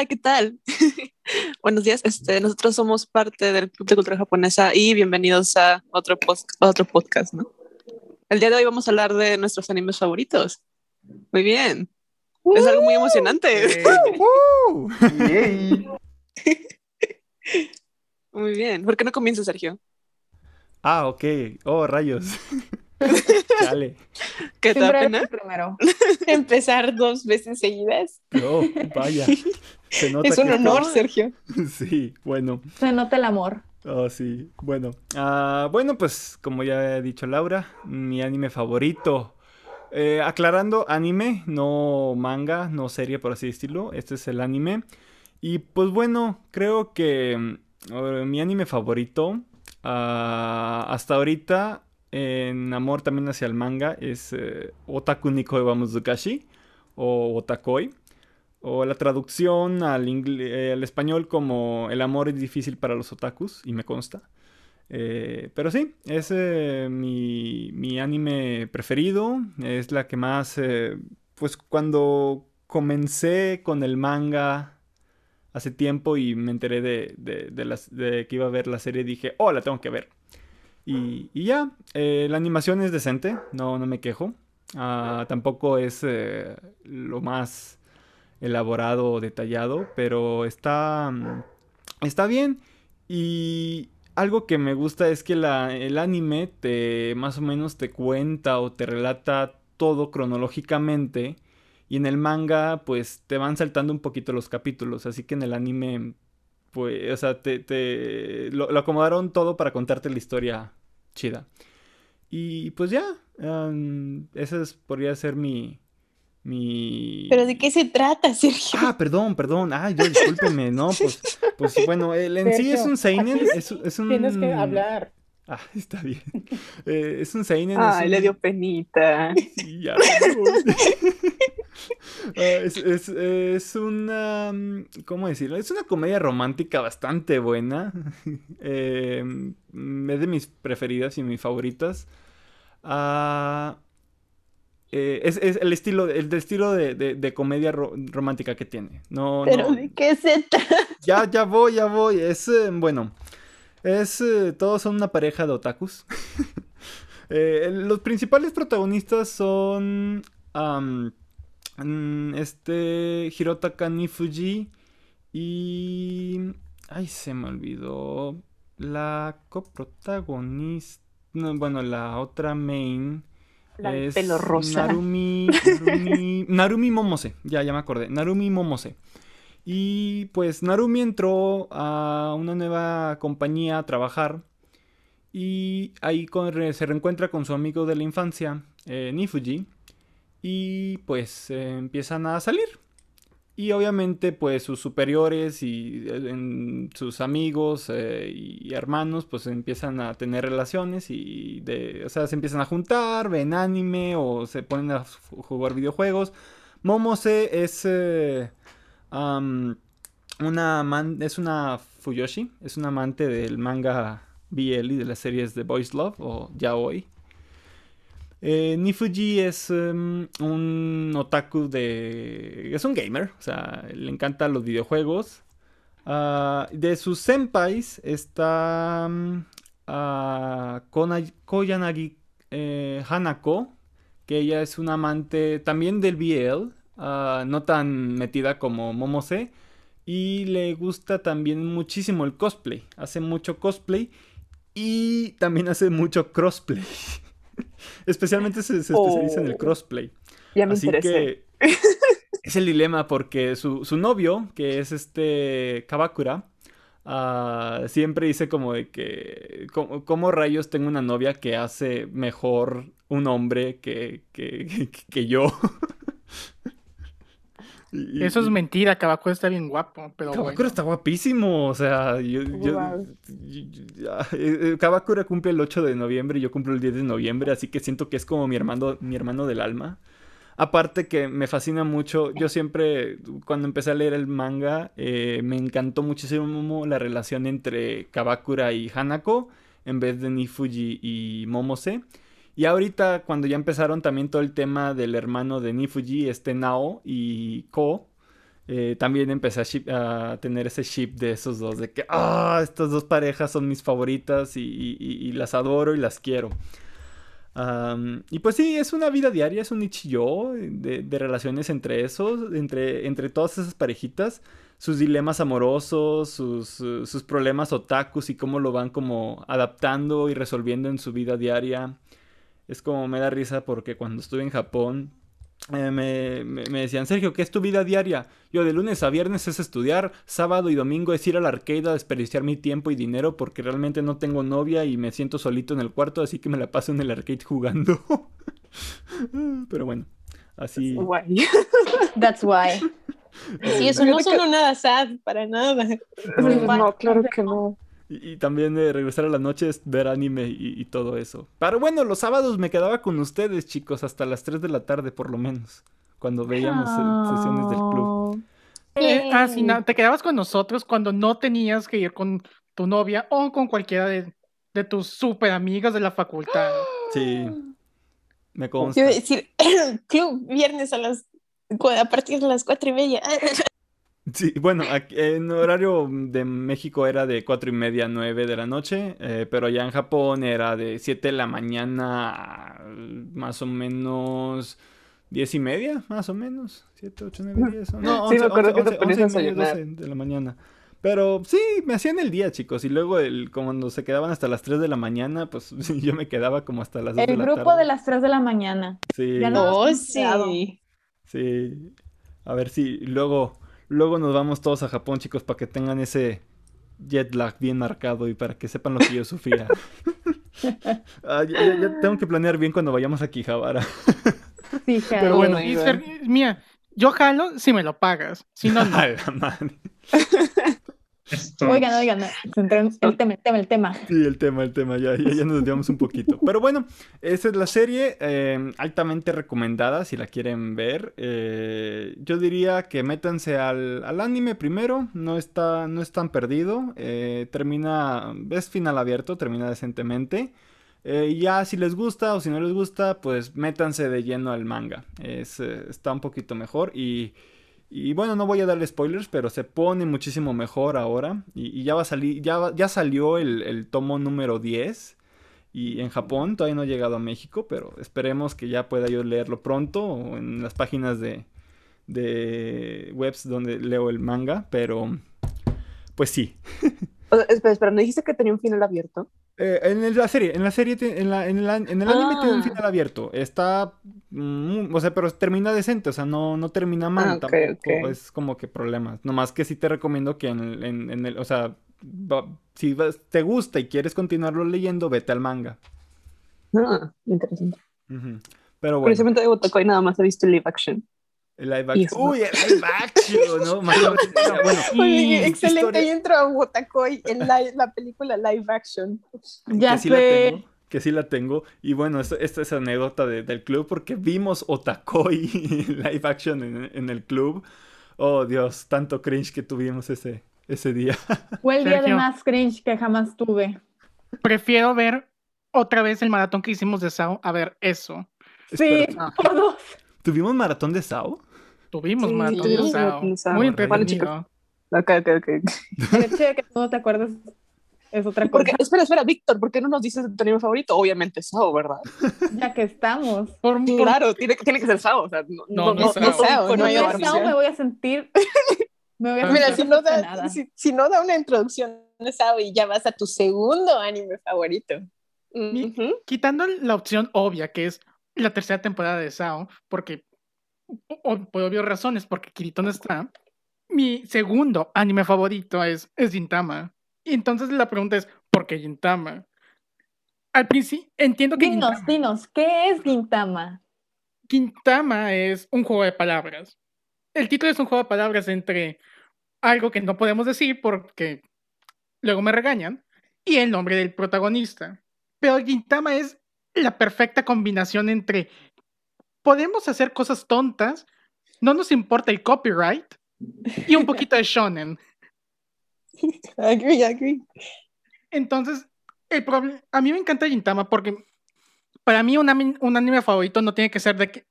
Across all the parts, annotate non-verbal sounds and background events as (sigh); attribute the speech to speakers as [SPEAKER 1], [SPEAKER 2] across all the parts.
[SPEAKER 1] Hola, ¿qué tal? (laughs) Buenos días. Este, nosotros somos parte del Club de Cultura Japonesa y bienvenidos a otro, otro podcast, ¿no? El día de hoy vamos a hablar de nuestros animes favoritos. Muy bien. es algo muy emocionante. (laughs) (laughs) muy bien. ¿Por qué no comienza, Sergio?
[SPEAKER 2] Ah, ok. Oh, rayos.
[SPEAKER 1] Dale. ¿Qué te pena? Primero. Empezar dos veces seguidas.
[SPEAKER 2] Oh, vaya.
[SPEAKER 1] Es un honor, Sergio. (laughs)
[SPEAKER 2] Sí, bueno.
[SPEAKER 3] Se nota el amor.
[SPEAKER 2] Oh, sí. Bueno. Uh, bueno, pues como ya he dicho Laura, mi anime favorito. Eh, aclarando, anime, no manga, no serie por así decirlo. Este es el anime. Y pues bueno, creo que uh, mi anime favorito uh, hasta ahorita en amor también hacia el manga es eh, Otaku Nikoi wa Muzukashi o Otakoi. O la traducción al, eh, al, español como El amor es difícil para los otakus, y me consta. Eh, pero sí, es mi, anime preferido. Es la que más. pues cuando comencé con el manga hace tiempo y me enteré de, que iba a ver la serie, dije, oh, la tengo que ver. Y, ya, eh, la animación es decente, no, no me quejo. Ah, tampoco es eh, lo más elaborado o detallado, pero está, mm, está bien. Y algo que me gusta es que la, el anime te más o menos te cuenta o te relata todo cronológicamente. Y en el manga, pues te van saltando un poquito los capítulos. Así que en el anime pues, o sea, te, lo, acomodaron todo para contarte la historia chida. Y pues ya, um, podría ser mi, mi...
[SPEAKER 3] ¿Pero de qué se trata, (laughs) Sergio?
[SPEAKER 2] Ah, perdón, perdón. Ay, yo discúlpeme, ¿no? (laughs) Pues, pues bueno, el en sí es un seinen, es, es, un...
[SPEAKER 3] Tienes que hablar.
[SPEAKER 2] Ah, (laughs) está bien. Eh, es un seinen.
[SPEAKER 1] Ay, le dio penita.
[SPEAKER 2] Sí, ya. Ah, es, es, es, una. ¿Cómo decirlo? Es una comedia romántica bastante buena. Eh, es de mis preferidas y mis favoritas. Ah, eh, es, es, el estilo, el estilo de, de, comedia romántica que tiene. No,
[SPEAKER 3] ¿Pero de qué se?
[SPEAKER 2] Ya, ya voy, ya voy. Es, eh, bueno, es, todos son una pareja de otakus. (laughs) los principales protagonistas son Mm, este Hirotaka Nifuji y... Ay, se me olvidó. La coprotagonista... bueno, la otra main... es
[SPEAKER 3] pelo rosa.
[SPEAKER 2] Narumi, Narumi, (laughs) Narumi Momose. Ya, ya me acordé. Narumi Momose. Y pues Narumi entró a una nueva compañía a trabajar. Y ahí se reencuentra con su amigo de la infancia, eh, Nifuji y pues empiezan a salir. Y obviamente pues sus superiores y eh, sus amigos eh, y hermanos pues empiezan a tener relaciones y o sea, se empiezan a juntar, ven anime o se ponen a jugar videojuegos. Momose es eh, una es una Fuyoshi, es una amante del manga BL y de las series de Boys Love o Yaoi. Eh, Nifuji es em, un otaku de... es un gamer, o sea, le encantan los videojuegos. Ah, de sus senpais está uh, Koyanagi eh, Hanako, que ella es una amante también del BL, ah, no tan metida como Momose, y le gusta también muchísimo el cosplay, hace mucho cosplay y también hace mucho crossplay. (laughs) (laughs) Especialmente se, especializa en el oh. crossplay.
[SPEAKER 1] Ya me Así que (laughs)
[SPEAKER 2] es el dilema porque su, novio, que es este Kabakura, ah, siempre dice como de que, ¿cómo, rayos tengo una novia que hace mejor un hombre que, que (laughs) yo?
[SPEAKER 4] Eso es mentira, Kabakura está bien guapo, pero
[SPEAKER 2] Kabakura está guapísimo, o sea, yo, yo, eh, eh, Kabakura cumple el 8 de noviembre y yo cumplo el 10 de noviembre, así que siento que es como mi hermano, mi hermano del alma. Aparte que me fascina mucho, yo siempre, cuando empecé a leer el manga, eh, me encantó muchísimo la relación entre Kabakura y Hanako, en vez de Nifuji y Momose. Y ahorita cuando ya empezaron también todo el tema del hermano de Nifuji, este Nao y Ko, eh, también empecé a, tener ese ship de esos dos, de que, ah, estas dos parejas son mis favoritas y, las adoro y las quiero. Y pues sí, es una vida diaria, es un yo de, de relaciones entre esos, entre, entre todas esas parejitas, sus dilemas amorosos, sus, sus problemas otakus y cómo lo van como adaptando y resolviendo en su vida diaria. Es como me da risa porque cuando estuve en Japón eh, me, me- me decían, Sergio, ¿qué es tu vida diaria? Yo de lunes a viernes es estudiar, sábado y domingo es ir al arcade a desperdiciar mi tiempo y dinero porque realmente no tengo novia y me siento solito en el cuarto, así que me la paso en el arcade jugando. (laughs) Pero bueno, así...
[SPEAKER 1] Guay.
[SPEAKER 3] That's why. (laughs) (laughs)
[SPEAKER 5] Sí, eso no sonó nada sad, para nada.
[SPEAKER 1] No, claro que no.
[SPEAKER 2] Y, y también eh, regresar a las noches, ver anime y, y todo eso. Pero bueno, los sábados me quedaba con ustedes, chicos, hasta las 3 de la tarde por lo menos, cuando veíamos eh, sesiones del club.
[SPEAKER 4] Eh, ah, sí, no, te quedabas con nosotros cuando no tenías que ir con tu novia o con cualquiera de, de tus super amigas de la facultad. (gasps)
[SPEAKER 2] Sí, me consta.
[SPEAKER 5] iba a decir, (coughs) club, viernes a las a partir de las cuatro y media. (laughs)
[SPEAKER 2] Sí, bueno, aquí- en horario de México era de cuatro y media a 9 de la noche, eh, pero allá en Japón era de 7 de la mañana a más o menos 10 y media, más o menos. 7, 8, 9, 10. No,
[SPEAKER 1] Sí, me
[SPEAKER 2] 11,
[SPEAKER 1] acuerdo que te
[SPEAKER 2] 11,
[SPEAKER 1] ponías a
[SPEAKER 2] 11 y media,
[SPEAKER 1] desayunar.
[SPEAKER 2] 12 de la mañana. Pero sí, me hacían el día, chicos. Y luego el, cuando se quedaban hasta las 3 de la mañana, pues (laughs) yo me quedaba como hasta las 2 de
[SPEAKER 3] El
[SPEAKER 2] la
[SPEAKER 3] grupo
[SPEAKER 2] tarde.
[SPEAKER 3] de las 3 de la mañana.
[SPEAKER 2] Sí.
[SPEAKER 3] Ya no-
[SPEAKER 5] Oh, sí.
[SPEAKER 2] Sí. A ver si luego, luego nos vamos todos a Japón, chicos, para que tengan ese jet lag bien marcado y para que sepan lo que yo sufría. (laughs) Ah, ya, ya- ya tengo que planear bien cuando vayamos a Quijabara. (laughs)
[SPEAKER 3] Sí,
[SPEAKER 4] Pero
[SPEAKER 3] claro.
[SPEAKER 4] bueno,
[SPEAKER 1] my
[SPEAKER 4] y ser- mía, yo jalo si me lo pagas. Si no, no. (laughs)
[SPEAKER 6] Esto,
[SPEAKER 3] Oigan, oigan, el tema, el tema, el tema.
[SPEAKER 2] Sí, el tema, el tema, ya, ya, ya nos desviamos un poquito. Pero bueno, esa es la serie eh, altamente recomendada si la quieren ver. Eh, yo diría que métanse al, al anime primero, no está, no es tan perdido. eh, termina, es final abierto, termina decentemente. Eh, ya si les gusta o si no les gusta, pues métanse de lleno al manga. Es, eh, está un poquito mejor y... Y bueno, no voy a darle spoilers, pero se pone muchísimo mejor ahora. Y, ya va a salir, ya, ya salió el, el tomo número 10. Y en Japón todavía no ha llegado a México, pero esperemos que ya pueda yo leerlo pronto o en las páginas de, de webs donde leo el manga. Pero pues sí. (laughs)
[SPEAKER 1] Espera, espera, ¿no dijiste que tenía un final abierto?
[SPEAKER 2] Eh, en la serie, en la serie, te- en, la- en el, an- en el anime tiene un
[SPEAKER 1] Ah.
[SPEAKER 2] final abierto. Está, mm, o sea, pero termina decente, o sea, no, no termina mal
[SPEAKER 1] Ah, ok,
[SPEAKER 2] tampoco. Es como que problemas. Nomás que sí te recomiendo que en, el- en- en el, o sea, va- si vas- te gusta y quieres continuarlo leyendo, vete al manga.
[SPEAKER 1] Ah, interesante.
[SPEAKER 2] Pero bueno,
[SPEAKER 1] Curiosamente de Botacoy nada más he visto live action.
[SPEAKER 2] El live action.
[SPEAKER 1] eso no.
[SPEAKER 2] Uy, el live action, ¿no? Bueno,
[SPEAKER 5] Oye, excelente
[SPEAKER 2] historia-
[SPEAKER 5] intro a Wotakoi en la, la película live action.
[SPEAKER 3] Ya
[SPEAKER 2] que sí la
[SPEAKER 3] sé.
[SPEAKER 2] tengo, que sí la tengo. Y bueno, esto- esta es anécdota de- del club porque vimos Otakoi (laughs) live action en, en el club. Oh, Dios, tanto cringe que tuvimos ese, ese día. (laughs)
[SPEAKER 3] Fue el día de
[SPEAKER 4] Sergio.
[SPEAKER 3] más cringe que jamás tuve.
[SPEAKER 4] Prefiero ver otra vez el maratón que hicimos de Sao a ver eso.
[SPEAKER 3] Sí,
[SPEAKER 2] Espera,
[SPEAKER 3] todos.
[SPEAKER 2] ¿Tuvimos maratón de Sao?
[SPEAKER 4] Tuvimos
[SPEAKER 1] Sí,
[SPEAKER 4] maratón
[SPEAKER 1] tuvimos
[SPEAKER 4] de Sao.
[SPEAKER 1] maratón de Sao.
[SPEAKER 4] Muy
[SPEAKER 2] Bueno,
[SPEAKER 4] entretenido.
[SPEAKER 1] Ok, ok, ok.
[SPEAKER 3] El hecho de que no te acuerdas es otra (laughs)
[SPEAKER 1] ¿Por
[SPEAKER 3] cosa.
[SPEAKER 1] qué? Espera, espera, Víctor, ¿por qué no nos dices tu anime favorito? Obviamente Sao, ¿verdad?
[SPEAKER 3] Ya que estamos.
[SPEAKER 4] Por- por-
[SPEAKER 1] Claro, tiene, que- tiene que ser Sao. O sea, no,
[SPEAKER 4] No, no
[SPEAKER 1] soy
[SPEAKER 4] Sao.
[SPEAKER 5] Sao, no hay
[SPEAKER 3] Cuando
[SPEAKER 5] otra
[SPEAKER 3] es Sao me voy a sentir. (laughs) Me voy a
[SPEAKER 5] Mira, si no, da, si, si no da una introducción de Sao y ya vas a tu segundo anime favorito.
[SPEAKER 4] Quitando la opción obvia, que es la tercera temporada de Sao, porque, o- por obvias razones, porque Kirito no está, mi segundo anime favorito es, es Gintama. Y entonces la pregunta es, ¿por qué Gintama? Al principio, entiendo que
[SPEAKER 3] Dinos,
[SPEAKER 4] Gintama,
[SPEAKER 3] dinos, ¿qué es Gintama?
[SPEAKER 4] Gintama es un juego de palabras. El título es un juego de palabras entre algo que no podemos decir porque luego me regañan y el nombre del protagonista. Pero Gintama es la perfecta combinación entre podemos hacer cosas tontas, no nos importa el copyright y un poquito de shonen. (laughs)
[SPEAKER 5] Agree, agree.
[SPEAKER 4] Entonces, el proble- a mí me encanta Gintama porque para mí un, anime favorito no tiene que ser de que,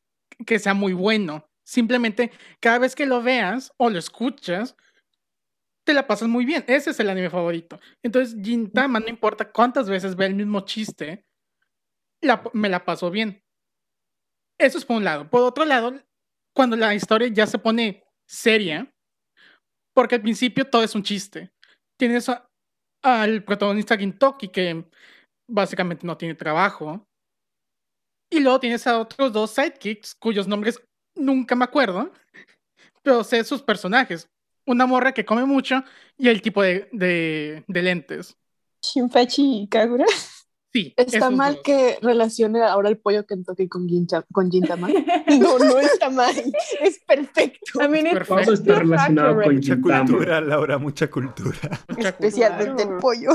[SPEAKER 4] que sea muy bueno, Simplemente cada vez que lo veas o lo escuchas, te la pasas muy bien. Ese es el anime favorito. Entonces, Gintama, no importa cuántas veces ve el mismo chiste, la- me la paso bien. Eso es por un lado. Por otro lado, cuando la historia ya se pone seria, porque al principio todo es un chiste. Tienes a- al protagonista Gintoki, que básicamente no tiene trabajo. Y luego tienes a otros dos sidekicks, cuyos nombres nunca me acuerdo, (laughs) pero sé sus personajes. Una morra que come mucho y el tipo de, de- lentes.
[SPEAKER 5] Shinpachi y Kagura.
[SPEAKER 4] Sí.
[SPEAKER 1] Está mal
[SPEAKER 4] dos.
[SPEAKER 1] que relacione ahora el pollo Kentucky con, Gincha, con Gintama. (laughs)
[SPEAKER 5] No, no está mal. Es perfecto.
[SPEAKER 3] I mean, it's
[SPEAKER 4] Perfecto.
[SPEAKER 6] Todo está relacionado con.
[SPEAKER 2] Mucha
[SPEAKER 6] Gintama.
[SPEAKER 2] cultura, Laura, mucha cultura.
[SPEAKER 4] Mucha
[SPEAKER 5] Especialmente el pollo.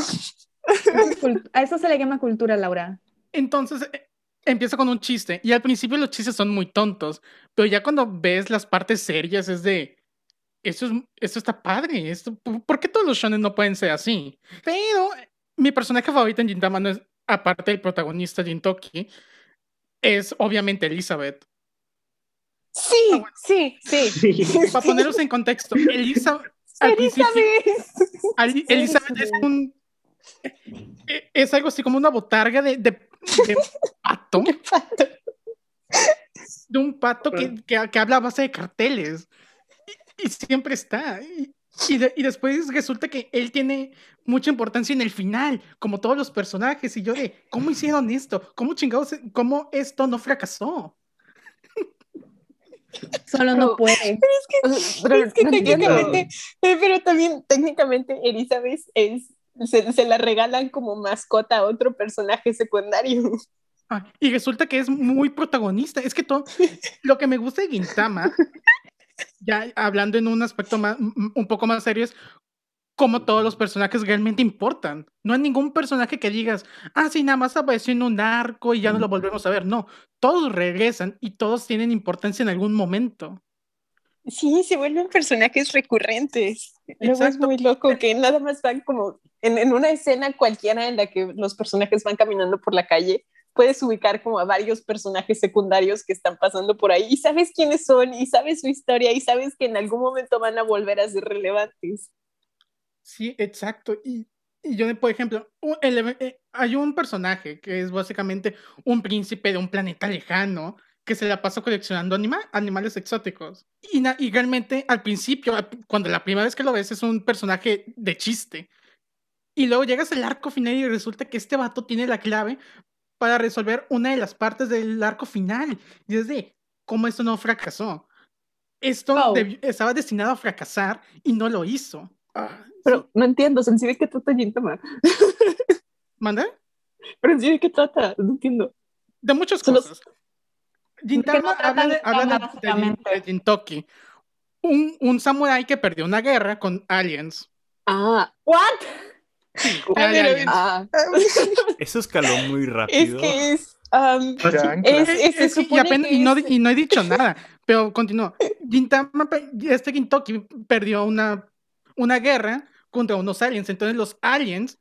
[SPEAKER 3] A eso se le llama cultura, Laura.
[SPEAKER 4] Entonces eh, empieza con un chiste y al principio los chistes son muy tontos, pero ya cuando ves las partes serias es de eso es esto está padre, esto ¿por qué todos los shonen no pueden ser así? Pero mi personaje favorito en Gintama no es aparte del protagonista Jintoki es obviamente Elizabeth.
[SPEAKER 5] Sí, sí, sí.
[SPEAKER 6] Sí.
[SPEAKER 4] Para poneros en contexto, (laughs) Elizabeth
[SPEAKER 5] Elizabeth.
[SPEAKER 4] Elizabeth es un e- es algo así como una botarga de, de, de (laughs) pato. de un pato que, que, que habla a base de carteles. Y, y siempre está. Y, y de- y después resulta que él tiene mucha importancia en el final, como todos los personajes. Y yo de, ¿cómo hicieron esto? ¿Cómo chingados, cómo esto no fracasó?
[SPEAKER 3] Solo no puede.
[SPEAKER 1] Pero
[SPEAKER 5] Es que
[SPEAKER 1] no entiendo.
[SPEAKER 5] técnicamente, eh, pero también técnicamente Elizabeth es, se, se la regalan como mascota a otro personaje secundario.
[SPEAKER 4] Ah, y resulta que es muy protagonista. Es que todo lo que me gusta de Gintama, (laughs) ya hablando en un aspecto más, un poco más serio, es cómo todos los personajes realmente importan. No hay ningún personaje que digas, ah, sí, nada más apareció en un arco y ya no lo volvemos a ver. No, todos regresan y todos tienen importancia en algún momento.
[SPEAKER 5] Sí, se vuelven personajes recurrentes. Luego es muy loco que nada más van como en, en una escena cualquiera en la que los personajes van caminando por la calle, puedes ubicar como a varios personajes secundarios que están pasando por ahí y sabes quiénes son y sabes su historia y sabes que en algún momento van a volver a ser relevantes.
[SPEAKER 4] Sí, exacto. Y, y yo, por ejemplo, el eh, hay un personaje que es básicamente un príncipe de un planeta lejano que se la pasa coleccionando anima- animales exóticos. Y, y realmente al principio, cuando la primera vez que lo ves, es un personaje de chiste. Y luego llegas al arco final y resulta que este vato tiene la clave para resolver una de las partes del arco final. Y es de, ¿cómo esto no fracasó? Esto debi- estaba destinado a fracasar y no lo hizo. Ah,
[SPEAKER 1] Pero no entiendo, ¿en sí de qué trata Gintama?
[SPEAKER 4] ¿Manda?
[SPEAKER 1] Pero en sí de qué trata, no entiendo.
[SPEAKER 4] De muchas
[SPEAKER 1] Solo-
[SPEAKER 4] cosas. Gintama
[SPEAKER 3] no
[SPEAKER 4] habla de,
[SPEAKER 3] de
[SPEAKER 4] habla de- de, Jintoki, un, un samurái que perdió una guerra con aliens.
[SPEAKER 1] Ah,
[SPEAKER 3] ¿What?
[SPEAKER 4] De
[SPEAKER 5] A ver, a ver.
[SPEAKER 4] aliens.
[SPEAKER 1] ah. (laughs)
[SPEAKER 2] Eso escaló muy
[SPEAKER 5] Es
[SPEAKER 2] rápido.
[SPEAKER 5] que es... um, es,
[SPEAKER 4] Es-
[SPEAKER 5] se
[SPEAKER 4] que- y,
[SPEAKER 5] supone
[SPEAKER 4] apenas-
[SPEAKER 5] que
[SPEAKER 4] y no,
[SPEAKER 5] es-
[SPEAKER 4] y no he dicho nada, pero continúo. Gintama, este Gintoki perdió una, una guerra contra unos aliens. Entonces los aliens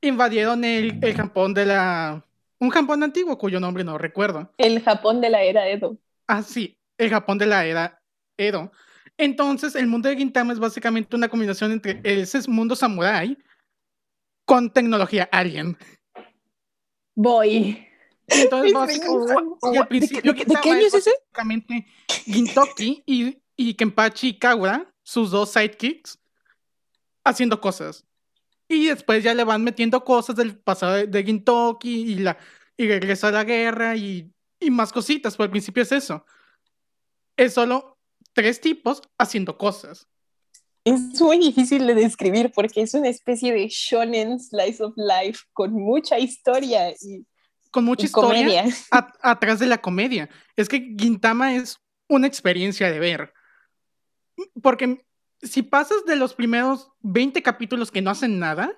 [SPEAKER 4] invadieron el, el Japón de la... Un Japón antiguo cuyo nombre no recuerdo.
[SPEAKER 5] el Japón de la era Edo.
[SPEAKER 4] Ah, sí, el Japón de la era Edo. Entonces, el mundo de Gintama es básicamente una combinación entre ese mundo samurái con tecnología alien.
[SPEAKER 3] Voy.
[SPEAKER 4] Y entonces,
[SPEAKER 5] Es
[SPEAKER 4] básicamente,
[SPEAKER 5] muy-
[SPEAKER 4] y al
[SPEAKER 1] ¿De,
[SPEAKER 4] principio
[SPEAKER 1] qué- de qué- de qué
[SPEAKER 4] Gintama
[SPEAKER 1] año es ese?
[SPEAKER 4] básicamente Gintoki y, y Kenpachi Kagura, sus dos sidekicks, haciendo cosas. Y después ya le van metiendo cosas del pasado de, de Gintoki y, la, y regresa a la guerra y, y más cositas, pero al principio es eso. Es solo tres tipos haciendo cosas.
[SPEAKER 5] Es muy difícil de describir porque es una especie de shonen slice of life con mucha historia y,
[SPEAKER 4] Con mucha
[SPEAKER 5] y
[SPEAKER 4] historia
[SPEAKER 5] comedia.
[SPEAKER 4] a- atrás de la comedia. Es que Gintama es una experiencia de ver. Porque si pasas de los primeros 20 capítulos que no hacen nada,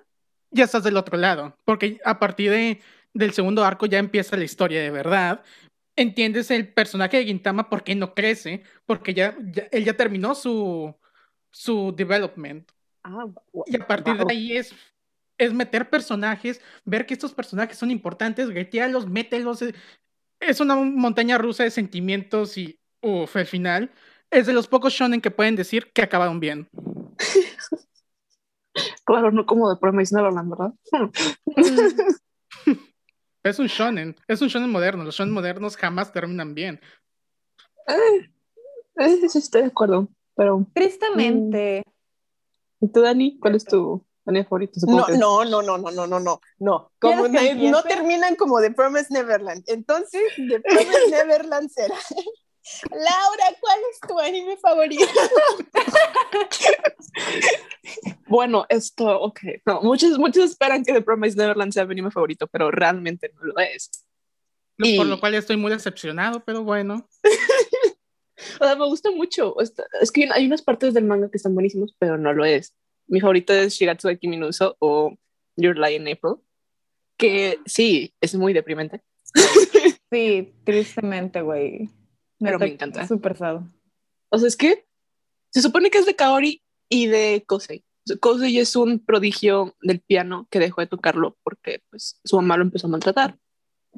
[SPEAKER 4] ya estás del otro lado. Porque a partir de, del segundo arco ya empieza la historia de verdad. Entiendes el personaje de Gintama por qué no crece, porque ya, ya- él ya terminó su, su development.
[SPEAKER 1] Ah,
[SPEAKER 4] Y a partir
[SPEAKER 1] Wow.
[SPEAKER 4] de ahí es, es meter personajes, ver que estos personajes son importantes, gatearlos, mételos. eh, Es una montaña rusa de sentimientos y, uf, el final, es de los pocos shonen que pueden decir que acabaron bien. (laughs)
[SPEAKER 1] Claro, no como de Promise Neverland, ¿verdad? (laughs)
[SPEAKER 4] Es un shonen, es un shonen moderno. Los shonen modernos jamás terminan bien.
[SPEAKER 1] Eh, eh, sí, estoy de acuerdo, pero...
[SPEAKER 3] Tristemente.
[SPEAKER 1] ¿Y tú, Dani? ¿Cuál es tu anime favorito?
[SPEAKER 5] No, no, no, no, no, no, no, no, no. Como
[SPEAKER 3] ¿Quieres que
[SPEAKER 5] no, no terminan como The Promised Neverland. Entonces, The Promised (laughs) Neverland será. Laura, ¿cuál es tu anime favorito? (laughs)
[SPEAKER 1] Bueno, esto, ok. No, muchos, muchos esperan que The Promise Neverland sea mi anime favorito, pero realmente no lo es. Y-
[SPEAKER 4] Por lo cual estoy muy decepcionado, pero bueno. (laughs)
[SPEAKER 1] O sea, me gusta mucho. Es que hay unas partes del manga que están buenísimos, pero no lo es. Mi favorito es Shigatsu de Kimi o Your Lie in April, que sí, es muy deprimente. (laughs)
[SPEAKER 3] Sí, tristemente, güey.
[SPEAKER 1] Pero me encanta.
[SPEAKER 3] Súper sad.
[SPEAKER 1] O sea, es que se supone que es de Kaori y de Kosei. Kosei es un prodigio del piano que dejó de tocarlo porque pues, su mamá lo empezó a maltratar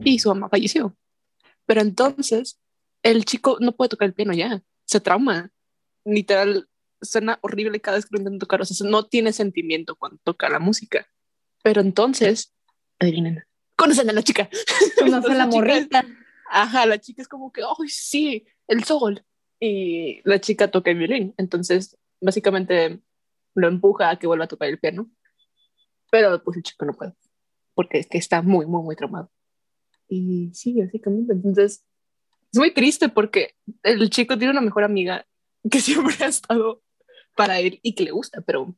[SPEAKER 1] y su mamá falleció. Pero entonces el chico no puede tocar el piano ya, se trauma. Literal, suena horrible cada vez que lo intenta tocar. O sea, no tiene sentimiento cuando toca la música. Pero entonces, adivinen, conocen a la chica.
[SPEAKER 3] Conoce
[SPEAKER 1] Entonces,
[SPEAKER 3] la morrita.
[SPEAKER 1] Ajá, la chica es como que, ¡ay, sí! El sol. Y la chica toca el violín. Entonces, básicamente lo empuja a que vuelva a tocar el piano. Pero pues el chico no puede. Porque es que está muy, muy, muy traumado. Y sí, básicamente. Entonces, es muy triste porque el chico tiene una mejor amiga que (laughs) siempre ha estado para él y que le gusta, pero